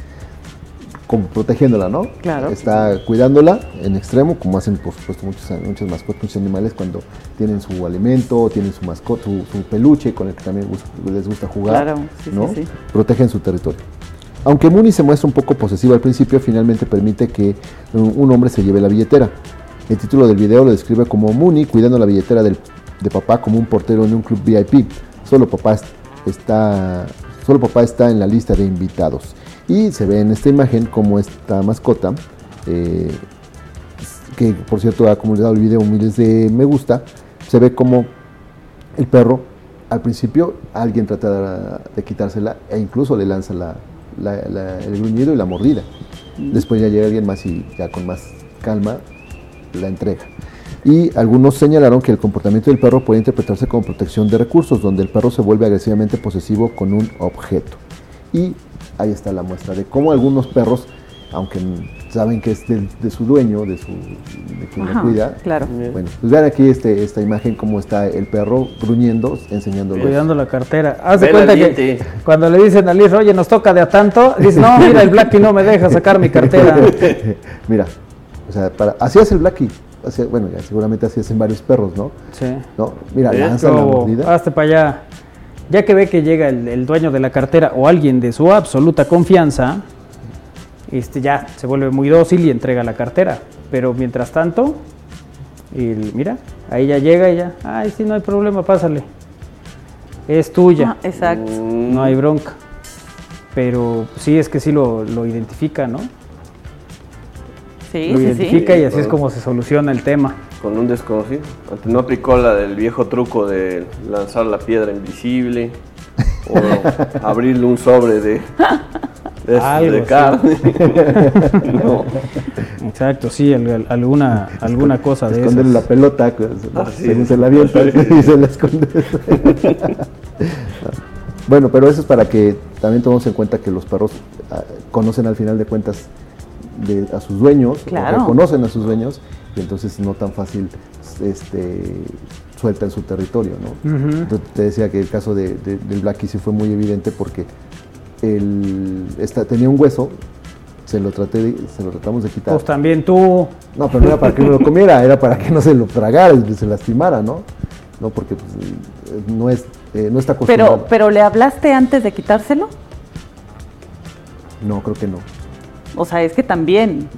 como protegiéndola, ¿no? Claro. Está cuidándola en extremo, como hacen por supuesto muchos, muchas mascotas, muchos animales cuando tienen su alimento, tienen su mascota, su, su peluche con el que también les gusta jugar, Claro, sí, sí, ¿no? sí. Protegen su territorio. Aunque Mooney se muestra un poco posesivo al principio, finalmente permite que un hombre se lleve la billetera. El título del video lo describe como Mooney cuidando la billetera del- de papá como un portero en un club VIP. Solo papá es- está, solo papá está en la lista de invitados. Y se ve en esta imagen como esta mascota, eh, que por cierto ha comunicado el video miles de me gusta, se ve como el perro al principio alguien trata de, de quitársela e incluso le lanza la- la- la- el gruñido y la mordida. Después ya llega alguien más y ya con más calma la entrega. Y algunos señalaron que el comportamiento del perro puede interpretarse como protección de recursos, donde el perro se vuelve agresivamente posesivo con un objeto. Y ahí está la muestra de cómo algunos perros, aunque saben que es de, su dueño, de, su, de quien Ajá, lo cuida, claro. bueno, pues vean aquí este, esta imagen cómo está el perro gruñendo, enseñando Cuidando la cartera. Haz de cuenta que cuando le dicen a Liz, oye, nos toca de a tanto, dice, no, mira, el Blackie no me deja sacar mi cartera. Mira, o sea, para, así es el Blackie. Así- bueno, ya seguramente así hacen varios perros, ¿no? Sí. ¿No? Mira, lanza la mordida. Hazte para allá. Ya que ve que llega el, el dueño de la cartera o alguien de su absoluta confianza, este ya se vuelve muy dócil y entrega la cartera. Pero mientras tanto, el- mira, ahí ya llega y ya, ay, sí, no hay problema, pásale. Es tuya. Ah, exacto. No hay bronca. Pero sí, es que sí lo, lo identifica, ¿no? Sí, lo sí, identifica sí. y así es como se soluciona el tema. Con un desconocido. Antes no aplicó la del viejo truco de lanzar la piedra invisible o abrirle un sobre de, de, Algo de carne. no. Exacto, sí, al- al- alguna, alguna cosa de Esconderle esas. la pelota, pues, según es. se la avienta y se la esconde. bueno, pero eso es para que también tomemos en cuenta que los perros ah, conocen al final de cuentas de- a sus dueños, Claro. reconocen a sus dueños, y entonces no tan fácil este, sueltan su territorio, ¿no? Entonces, te decía que el caso de, de- del Blackie sí fue muy evidente porque él esta- tenía un hueso, se lo, traté de- se lo tratamos de quitar. Pues también tú. No, pero no era para que no lo comiera, era para que no se lo tragara y se lastimara, ¿no? No, porque pues, no, es, eh, no está acostumbrado. Pero, pero ¿le hablaste antes de quitárselo? No, creo que no. O sea, es que también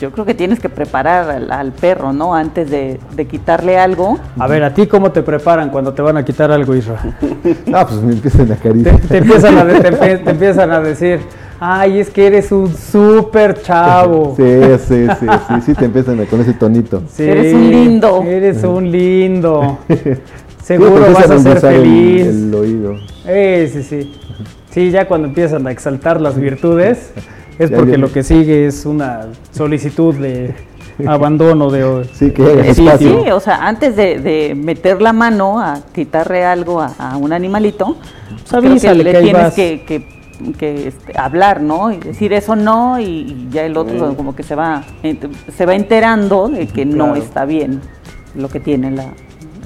yo creo que tienes que preparar al, al perro, ¿no? Antes de, de quitarle algo. A ver, ¿a ti cómo te preparan cuando te van a quitar algo, Isra? Ah, pues me empiezan a Te, acariciar. te empiezan a de- te, empe- te empiezan a decir, ay, es que eres un súper chavo. Sí, sí, sí, sí, sí, te empiezan a- con ese tonito. Sí, Eres un lindo. Eres un lindo. Sí, te Seguro vas a ser el- feliz. El, oído. Eh, sí, sí. Sí, ya cuando empiezan a exaltar las virtudes, es Ya porque viene. lo que sigue es una solicitud de abandono de Sí, que Sí, espacio. sí, o sea, antes de, de meter la mano a quitarle algo a, a un animalito, Pues que avísale le que ahí tienes vas. que, que que este, hablar, ¿no? Y decir eso no y, ya el otro como que se va se va enterando de que no está bien lo que tiene la,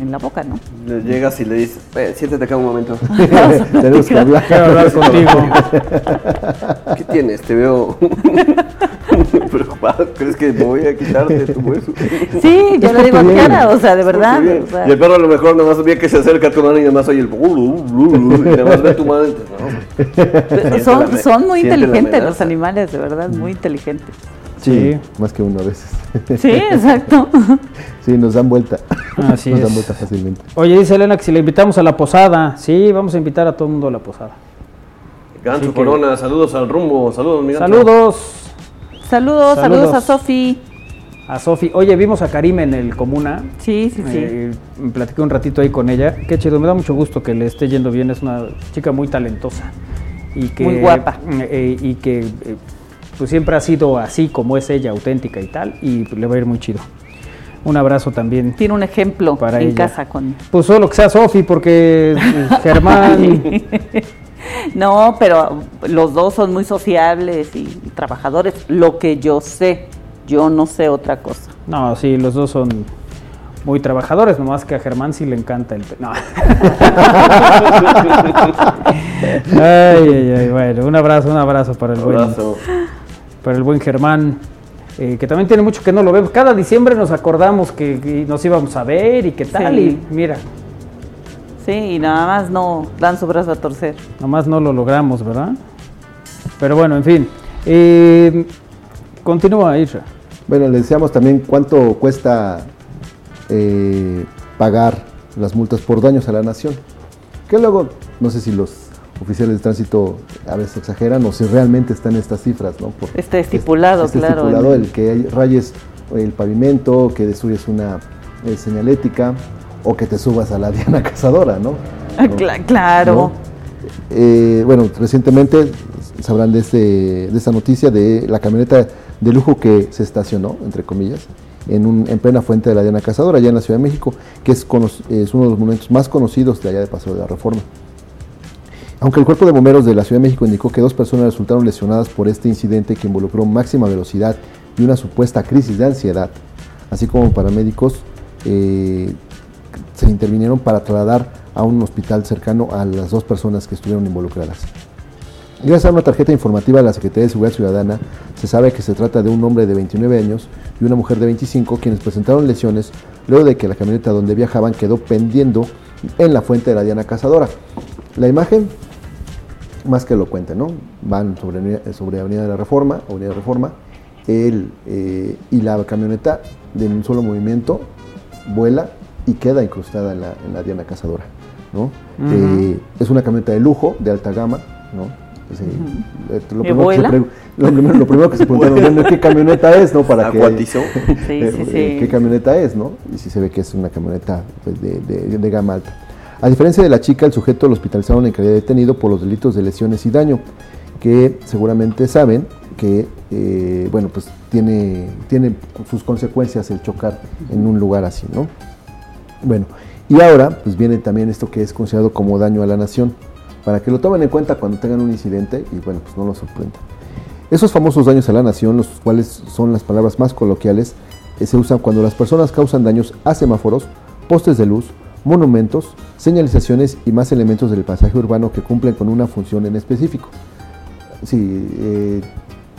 en la boca, ¿no? Le llegas y le dices, eh, siéntate acá un momento. Tenemos que hablar. Quiero hablar contigo. ¿Qué tienes? Te veo preocupado. ¿Crees que me voy a quitarte tu hueso? Sí, yo le digo a cara, o sea, de verdad. O sea. Y el perro a lo mejor nomás ve que se acerca a tu mano y nada más oye el... Y nada más ve tu mano y no. Son, son muy inteligentes los animales, de verdad, muy inteligentes. Sí, más que uno a veces. Sí, exacto. Sí, nos dan vuelta. Así nos es. dan vuelta fácilmente. Oye, dice Elena que si le invitamos a la posada. Sí, vamos a invitar a todo el mundo a la posada. Gancho que- Corona, saludos al rumbo, saludos, mi Gancho. Saludos Saludos, saludos, Saludos. a Sofi. a Sofi. Oye, vimos a Karim en el Comuna. Sí, sí, sí. Eh, me platiqué un ratito ahí con ella. Qué chido, me da mucho gusto que le esté yendo bien. Es una chica muy talentosa. Y que, Muy guapa. eh, y que eh, pues siempre ha sido así como es ella, auténtica y tal. Y le va a ir muy chido. Un abrazo también. Tiene un ejemplo Para en ella. casa con... Pues solo que sea Sofi, porque Germán. No, pero los dos son muy sociables y trabajadores, lo que yo sé. Yo no sé otra cosa. No, sí, los dos son muy trabajadores, nomás que a Germán sí le encanta el... No. ay, ay, ay, bueno, un abrazo, un abrazo para el buen, Abrazo. Para el buen Germán, eh, que también tiene mucho que no lo vemos. Cada diciembre nos acordamos que, que nos íbamos a ver y qué tal, Sí. y mira, Sí, y nada más no dan su brazo a torcer. nomás no lo logramos, ¿verdad? Pero bueno, en fin. Eh, continúa, Isra. Bueno, le decíamos también cuánto cuesta eh, pagar las multas por daños a la nación. Que luego, no sé si los oficiales de tránsito a veces exageran o si realmente están estas cifras, ¿no? Por- Está estipulado, está claro. estipulado el que hay- rayes el pavimento, que destruyes una eh, señalética o que te subas a la diana cazadora, ¿no? Ah, claro. ¿no? Eh, bueno, recientemente sabrán de, este, de esta noticia de la camioneta de lujo que se estacionó, entre comillas, en, un- en plena fuente de la Diana Cazadora, allá en la Ciudad de México, que es, es uno de los monumentos más conocidos de allá de Paseo de la Reforma. Aunque el Cuerpo de Bomberos de la Ciudad de México indicó que dos personas resultaron lesionadas por este incidente que involucró máxima velocidad y una supuesta crisis de ansiedad, así como paramédicos eh, se intervinieron para trasladar a un hospital cercano a las dos personas que estuvieron involucradas. Gracias a una tarjeta informativa de la Secretaría de Seguridad Ciudadana, se sabe que se trata de un hombre de 29 años y una mujer de 25 quienes presentaron lesiones luego de que la camioneta donde viajaban quedó pendiendo en la fuente de la Diana Cazadora. La imagen, más que lo cuente, ¿no? Van sobre, Avenida- sobre Avenida de la Reforma, Avenida de Reforma, el, eh, y la camioneta de un solo movimiento vuela y queda incrustada en la, en la Diana Cazadora, ¿no? Eh, es una camioneta de lujo, de alta gama, ¿no? Sí, eh, lo, ¿Y primero que se lo primero- lo primero que se preguntaron, bueno, ¿qué camioneta es, no? Para que. Sí, eh, sí, eh, sí. qué camioneta es, ¿no? Y si se ve que es una camioneta pues, de, de- de gama alta. A diferencia de la chica, el sujeto lo hospitalizaron en calidad de detenido por los delitos de lesiones y daño, que seguramente saben que, eh, bueno, pues tiene, tiene sus consecuencias el chocar en un lugar así, ¿no? Bueno, y ahora pues viene también esto que es considerado como daño a la nación, para que lo tomen en cuenta cuando tengan un incidente y bueno, pues no lo sorprenda. Esos famosos daños a la nación, los cuales son las palabras más coloquiales, eh, se usan cuando las personas causan daños a semáforos, postes de luz, monumentos, señalizaciones y más elementos del pasaje urbano que cumplen con una función en específico. Si eh,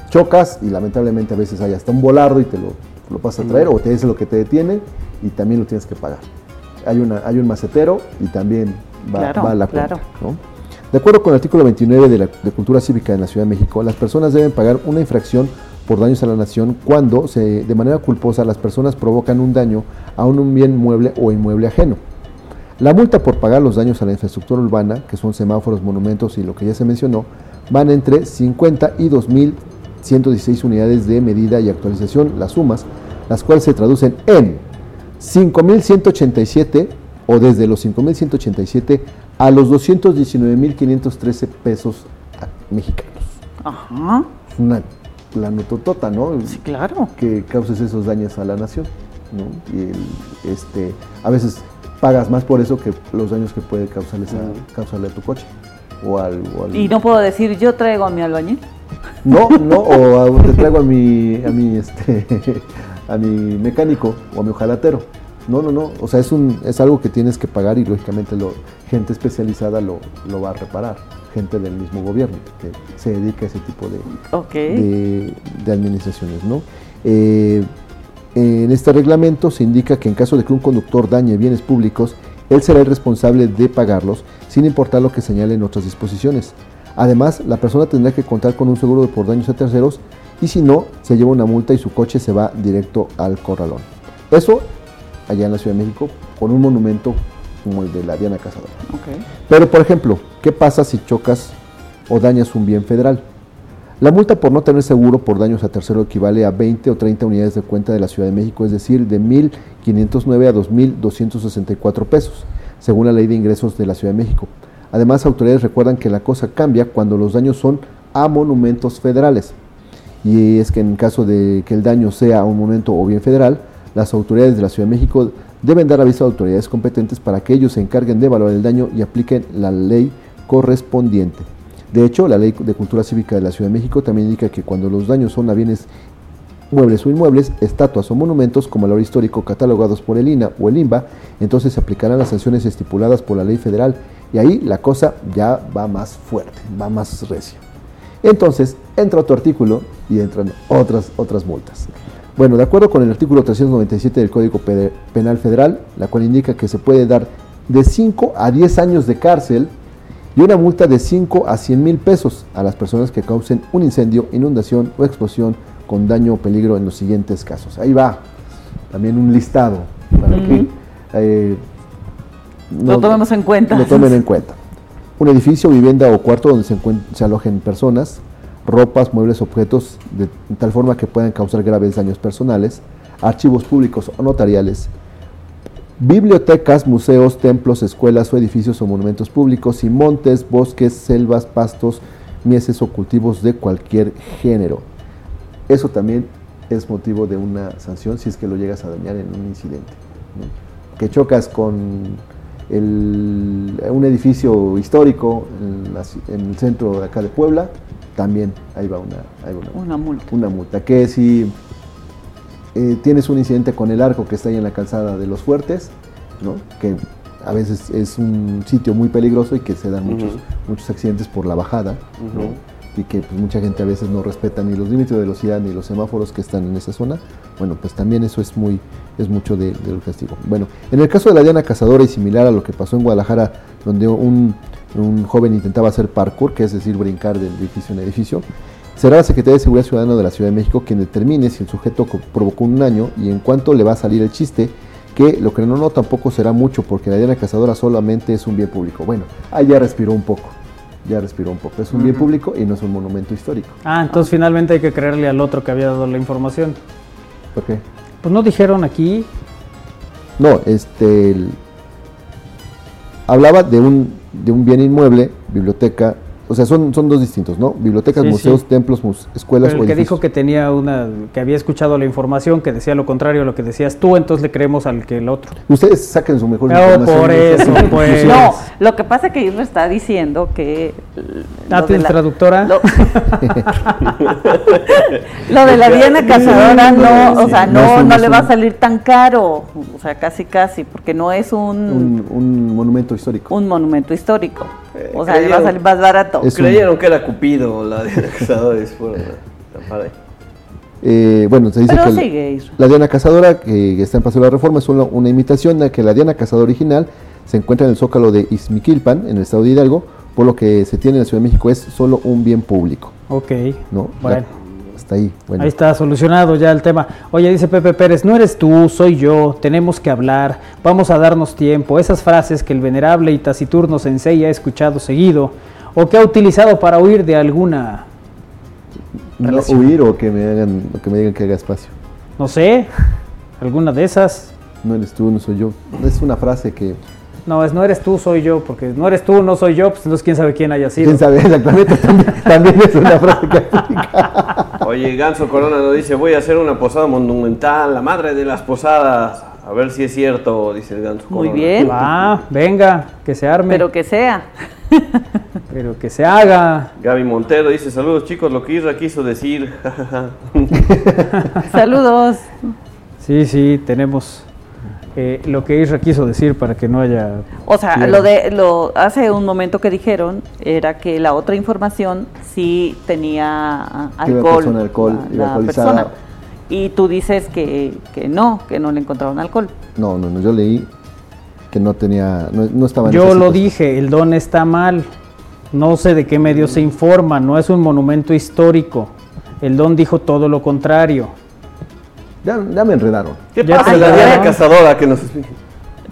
chocas y lamentablemente a veces hay hasta un volardo y te lo, lo pasas a traer o te dice lo que te detiene y también lo tienes que pagar. Hay, una, hay un macetero y también va, Claro, va a la cuenta. claro. ¿no? De acuerdo con el artículo 29 de la de Cultura Cívica de la Ciudad de México, las personas deben pagar una infracción por daños a la nación cuando se, de manera culposa las personas provocan un daño a un bien mueble o inmueble ajeno. La multa por pagar los daños a la infraestructura urbana, que son semáforos, monumentos y lo que ya se mencionó, van entre 50 y 2.116 unidades de medida y actualización, las sumas, las cuales se traducen en 5.187 o desde los 5.187 a los 219.513 pesos mexicanos. Ajá. Es una la nototota, ¿no? Sí, claro. Que causes esos daños a la nación, ¿no? Y el- este, a veces pagas más por eso que los daños que puede causarles a, causarle a tu coche. o al, o al- Y no puedo decir, yo traigo a mi albañil. No, no, o a- te traigo a mi, a mi, este, a mi mecánico o a mi ojalatero. No, no, no. O sea, es un, es algo que tienes que pagar y lógicamente lo, gente especializada lo, lo va a reparar. Gente del mismo gobierno que se dedica a ese tipo de, de administraciones, ¿no? Eh, en este reglamento se indica que en caso de que un conductor dañe bienes públicos, él será el responsable de pagarlos, sin importar lo que señalen otras disposiciones. Además, la persona tendrá que contar con un seguro por daños a terceros y si no, se lleva una multa y su coche se va directo al corralón. Eso allá en la Ciudad de México con un monumento como el de la Diana Cazadora. Pero, por ejemplo, ¿qué pasa si chocas o dañas un bien federal? La multa por no tener seguro por daños a tercero equivale a 20 o 30 unidades de cuenta de la Ciudad de México, es decir, de 1.509 a 2.264 pesos, según la Ley de Ingresos de la Ciudad de México. Además, autoridades recuerdan que la cosa cambia cuando los daños son a monumentos federales. Y es que en caso de que el daño sea a un monumento o bien federal, las autoridades de la Ciudad de México deben dar aviso a autoridades competentes para que ellos se encarguen de evaluar el daño y apliquen la ley correspondiente. De hecho, la Ley de Cultura Cívica de la Ciudad de México también indica que cuando los daños son a bienes muebles o inmuebles, estatuas o monumentos como el oro histórico catalogados por el INA o el INBA, entonces se aplicarán las sanciones estipuladas por la ley federal y ahí la cosa ya va más fuerte, va más recia. Entonces entra otro artículo y entran otras, otras multas. Bueno, de acuerdo con el artículo 397 del Código Pe- Penal Federal, la cual indica que se puede dar de 5 a 10 años de cárcel y una multa de 5 a 100 mil pesos a las personas que causen un incendio, inundación o explosión con daño o peligro en los siguientes casos. Ahí va también un listado para que eh, Lo tomemos en cuenta. Lo tomen en cuenta. Un edificio, vivienda o cuarto donde se alojen personas, ropas, muebles, objetos de tal forma que puedan causar graves daños personales, archivos públicos o notariales, bibliotecas, museos, templos, escuelas o edificios o monumentos públicos y montes, bosques, selvas, pastos, mieses o cultivos de cualquier género. Eso también es motivo de una sanción si es que lo llegas a dañar en un incidente. ¿no? Que chocas con el- un edificio histórico en, la ci- en el centro de acá de Puebla, también ahí va una, ahí va una, Una multa. una multa. Que si eh, tienes un incidente con el arco que está ahí en la calzada de los fuertes, ¿no? que a veces es un sitio muy peligroso y que se dan muchos, muchos accidentes por la bajada, y que pues, mucha gente a veces no respeta ni los límites de velocidad ni los semáforos que están en esa zona, bueno, pues también eso es muy es mucho de- del castigo. Bueno, en el caso de la Diana Cazadora y similar a lo que pasó en Guadalajara, donde un, un joven intentaba hacer parkour, que es decir, brincar de edificio en edificio, será la Secretaría de Seguridad Ciudadana de la Ciudad de México quien determine si el sujeto provocó un daño y en cuánto le va a salir el chiste, que lo que no, no tampoco será mucho, porque la Diana Cazadora solamente es un bien público. Bueno, ahí ya respiró un poco, ya respiró un poco. Es un bien público y no es un monumento histórico. Ah, entonces finalmente hay que creerle al otro que había dado la información. ¿Por qué? Pues no dijeron aquí. No, este. el- hablaba de un, de un bien inmueble, biblioteca. O sea, son, son dos distintos, ¿no? Bibliotecas, Sí, museos, sí. templos, mus- escuelas Pero o el que edificios. dijo que tenía una, que había escuchado la información, que decía lo contrario a lo que decías tú, entonces le creemos al que el otro. Ustedes saquen su mejor No, información. por eso, conclusión. pues. No, lo que pasa es que Isra está diciendo que. Ah, de ¿tienes la- traductora? Lo, lo de la Diana Cazadora no, o sea, no, no no le va a salir tan caro. O sea, casi, casi, porque no es un, Un, un monumento histórico. un monumento histórico. O sea, le va a salir más barato. Un- Creyeron que era Cupido la de cazadores. fueron a. Eh, bueno, se dice Pero que la- sigue, la Diana Cazadora, que está en Paseo de la Reforma, es solo una imitación de que la Diana Cazadora original se encuentra en el zócalo de Izmiquilpan, en el estado de Hidalgo, por lo que se tiene en la Ciudad de México es solo un bien público. Ok. ¿no? Bueno. Hasta ahí. Bueno. Ahí está solucionado ya el tema. Oye, dice Pepe Pérez, no eres tú, soy yo, tenemos que hablar, vamos a darnos tiempo. Esas frases que el venerable y taciturno sensei ha escuchado seguido o que ha utilizado para huir de alguna, No huir o que me hagan, o que me digan que haga espacio. no sé, alguna de esas. No eres tú, no soy yo. Es una frase que No, es no eres tú, soy yo, porque no eres tú, no soy yo, pues entonces quién sabe quién haya sido. quién sabe exactamente también, también es una frase que aplica. Oye, Ganso Corona nos dice, voy a hacer una posada monumental, la madre de las posadas. A ver si es cierto, dice el Ganso Muy Corona. bien. Ah, venga, que se arme. Pero que sea. pero que se haga. Gaby Montero dice, saludos chicos, lo que Isra quiso decir. saludos. Sí, sí, tenemos eh, lo que Isra quiso decir para que no haya... O sea, lo de lo hace un momento que dijeron era que la otra información sí tenía alcohol, alcohol la, persona. Y tú dices que, que, no, que no le encontraron alcohol. No, no, no, yo leí que no tenía, no, no estaba en Yo lo dije, el don está mal. No sé de qué medio se informa, no es un monumento histórico. El don dijo todo lo contrario. Ya, me enredaron. ¿Qué pasa la Diana Cazadora que nos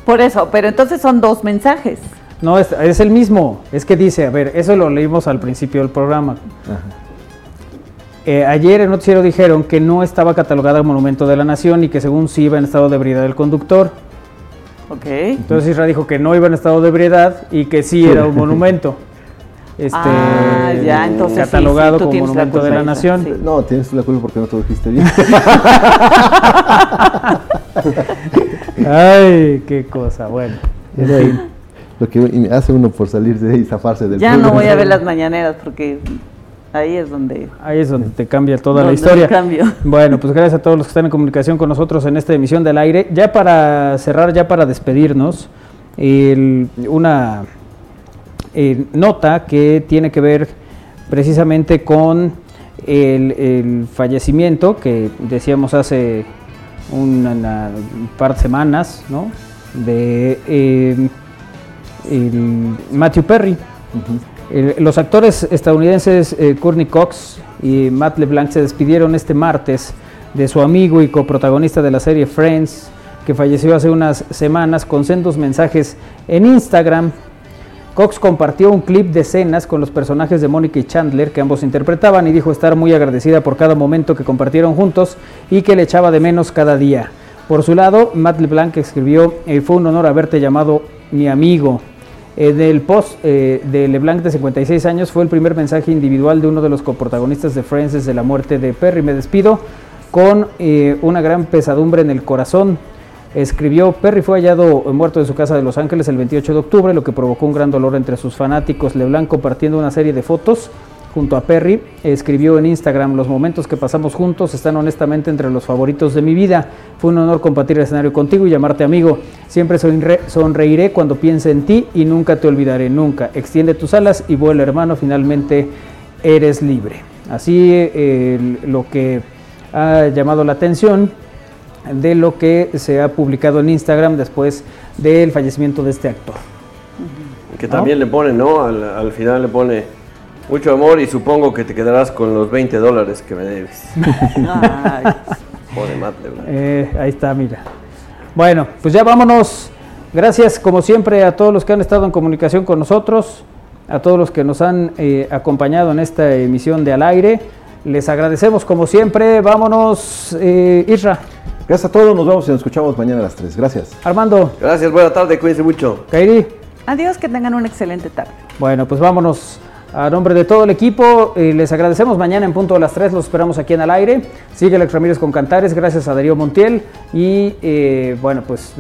Por eso, pero entonces son dos mensajes. No, es, es, el mismo. Es que dice, a ver, eso lo leímos al principio del programa. Eh, ayer en Noticiero dijeron que no estaba catalogada monumento de la nación y que según sí iba en estado de ebriedad el conductor. Ok. Entonces Isra dijo que no iba en estado de ebriedad y que sí era un monumento. Este, ah, ya, entonces catalogado como monumento de la nación. No, tienes la culpa porque no te lo dijiste bien. Ay, qué cosa, bueno. Lo que hace uno por salirse y zafarse del Ya no voy a ver las mañaneras porque ahí es donde ahí es donde te cambia toda la historia. Cambio. Bueno, pues gracias a todos los que están en comunicación con nosotros en esta emisión del aire. Ya para cerrar, ya para despedirnos, una eh, nota que tiene que ver precisamente con el, fallecimiento que decíamos hace una, par de semanas, ¿no? De eh, Matthew Perry. los actores estadounidenses eh, Courtney Cox y Matt LeBlanc se despidieron este martes de su amigo y coprotagonista de la serie Friends, que falleció hace unas semanas, con sendos mensajes en Instagram Cox compartió un clip de escenas con los personajes de Mónica y Chandler que ambos interpretaban y dijo estar muy agradecida por cada momento que compartieron juntos y que le echaba de menos cada día. Por su lado, Matt LeBlanc escribió, eh, fue un honor haberte llamado mi amigo. Eh, del post eh, de LeBlanc de 56 años fue el primer mensaje individual de uno de los coprotagonistas de Friends desde la muerte de Perry. Me despido con una gran pesadumbre en el corazón escribió, Perry fue hallado muerto de su casa de Los Ángeles el 28 de octubre, lo que provocó un gran dolor entre sus fanáticos. LeBlanc compartiendo una serie de fotos junto a Perry, escribió en Instagram, los momentos que pasamos juntos están honestamente entre los favoritos de mi vida. Fue un honor compartir el escenario contigo y llamarte amigo. Siempre sonreiré cuando piense en ti y nunca te olvidaré, nunca. Extiende tus alas y vuela hermano, finalmente eres libre. Así eh, lo que ha llamado la atención de lo que se ha publicado en Instagram después del fallecimiento de este actor. Que también le pone, ¿no? Al, final le pone mucho amor y supongo que te quedarás con los 20 dólares que me debes. eh, ahí está, mira. Bueno, pues ya vámonos. Gracias como siempre a todos los que han estado en comunicación con nosotros, a todos los que nos han eh, acompañado en esta emisión de Al Aire. Les agradecemos como siempre. Vámonos, eh, Isra. Gracias a todos, nos vemos y nos escuchamos mañana a las 3. Gracias. Armando. Gracias, buena tarde, cuídense mucho. Kairi. Adiós, que tengan una excelente tarde. Bueno, pues vámonos. A nombre de todo el equipo, eh, les agradecemos. Mañana en punto de las 3 los esperamos aquí en el aire. Sigue Alex Ramírez con Cantares, gracias a Darío Montiel. Y eh, bueno, pues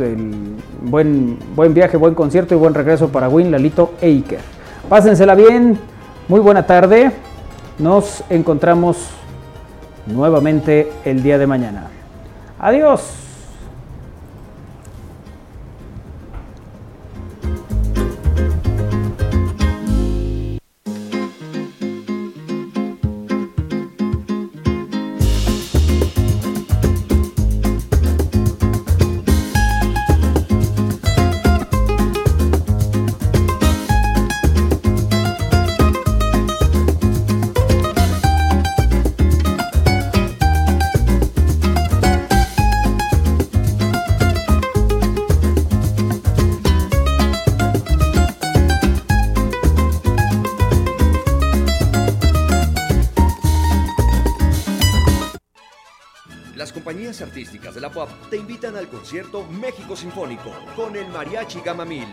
buen, buen viaje, buen concierto y buen regreso para Win, Lalito e Iker. Pásensela bien, muy buena tarde. Nos encontramos nuevamente el día de mañana. Adiós. Te invitan al concierto México Sinfónico con el Mariachi Gama Mil.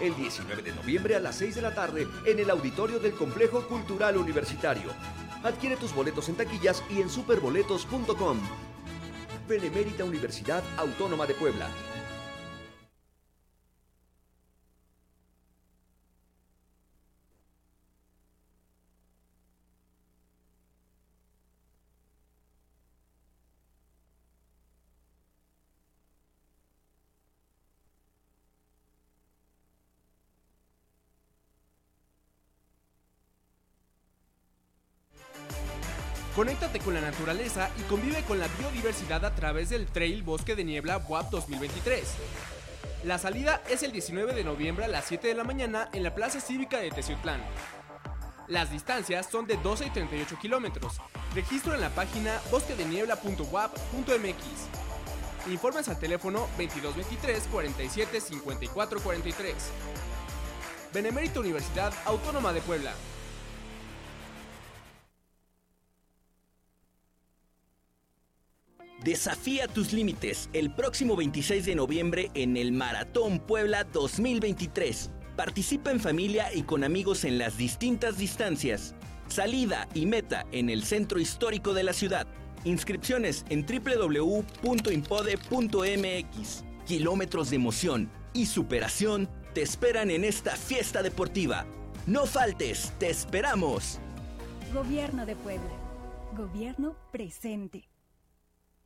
El 19 de noviembre a las 6 de la tarde en el auditorio del Complejo Cultural Universitario. Adquiere tus boletos en taquillas y en superboletos.com. Benemérita Universidad Autónoma de Puebla. Conéctate con la naturaleza y convive con la biodiversidad a través del Trail Bosque de Niebla WAP 2023. La salida es el 19 de noviembre a las 7 de la mañana en la Plaza Cívica de Teciutlán. Las distancias son de 12 y 38 kilómetros. Registro en la página bosquedeniebla.wap.mx. Informes al teléfono 2223 47 54 43. Benemérita Universidad Autónoma de Puebla. Desafía tus límites el próximo 26 de noviembre en el Maratón Puebla 2023. Participa en familia y con amigos en las distintas distancias. Salida y meta en el centro histórico de la ciudad. Inscripciones en www.impode.mx. Kilómetros de emoción y superación te esperan en esta fiesta deportiva. No faltes, te esperamos. Gobierno de Puebla. Gobierno presente.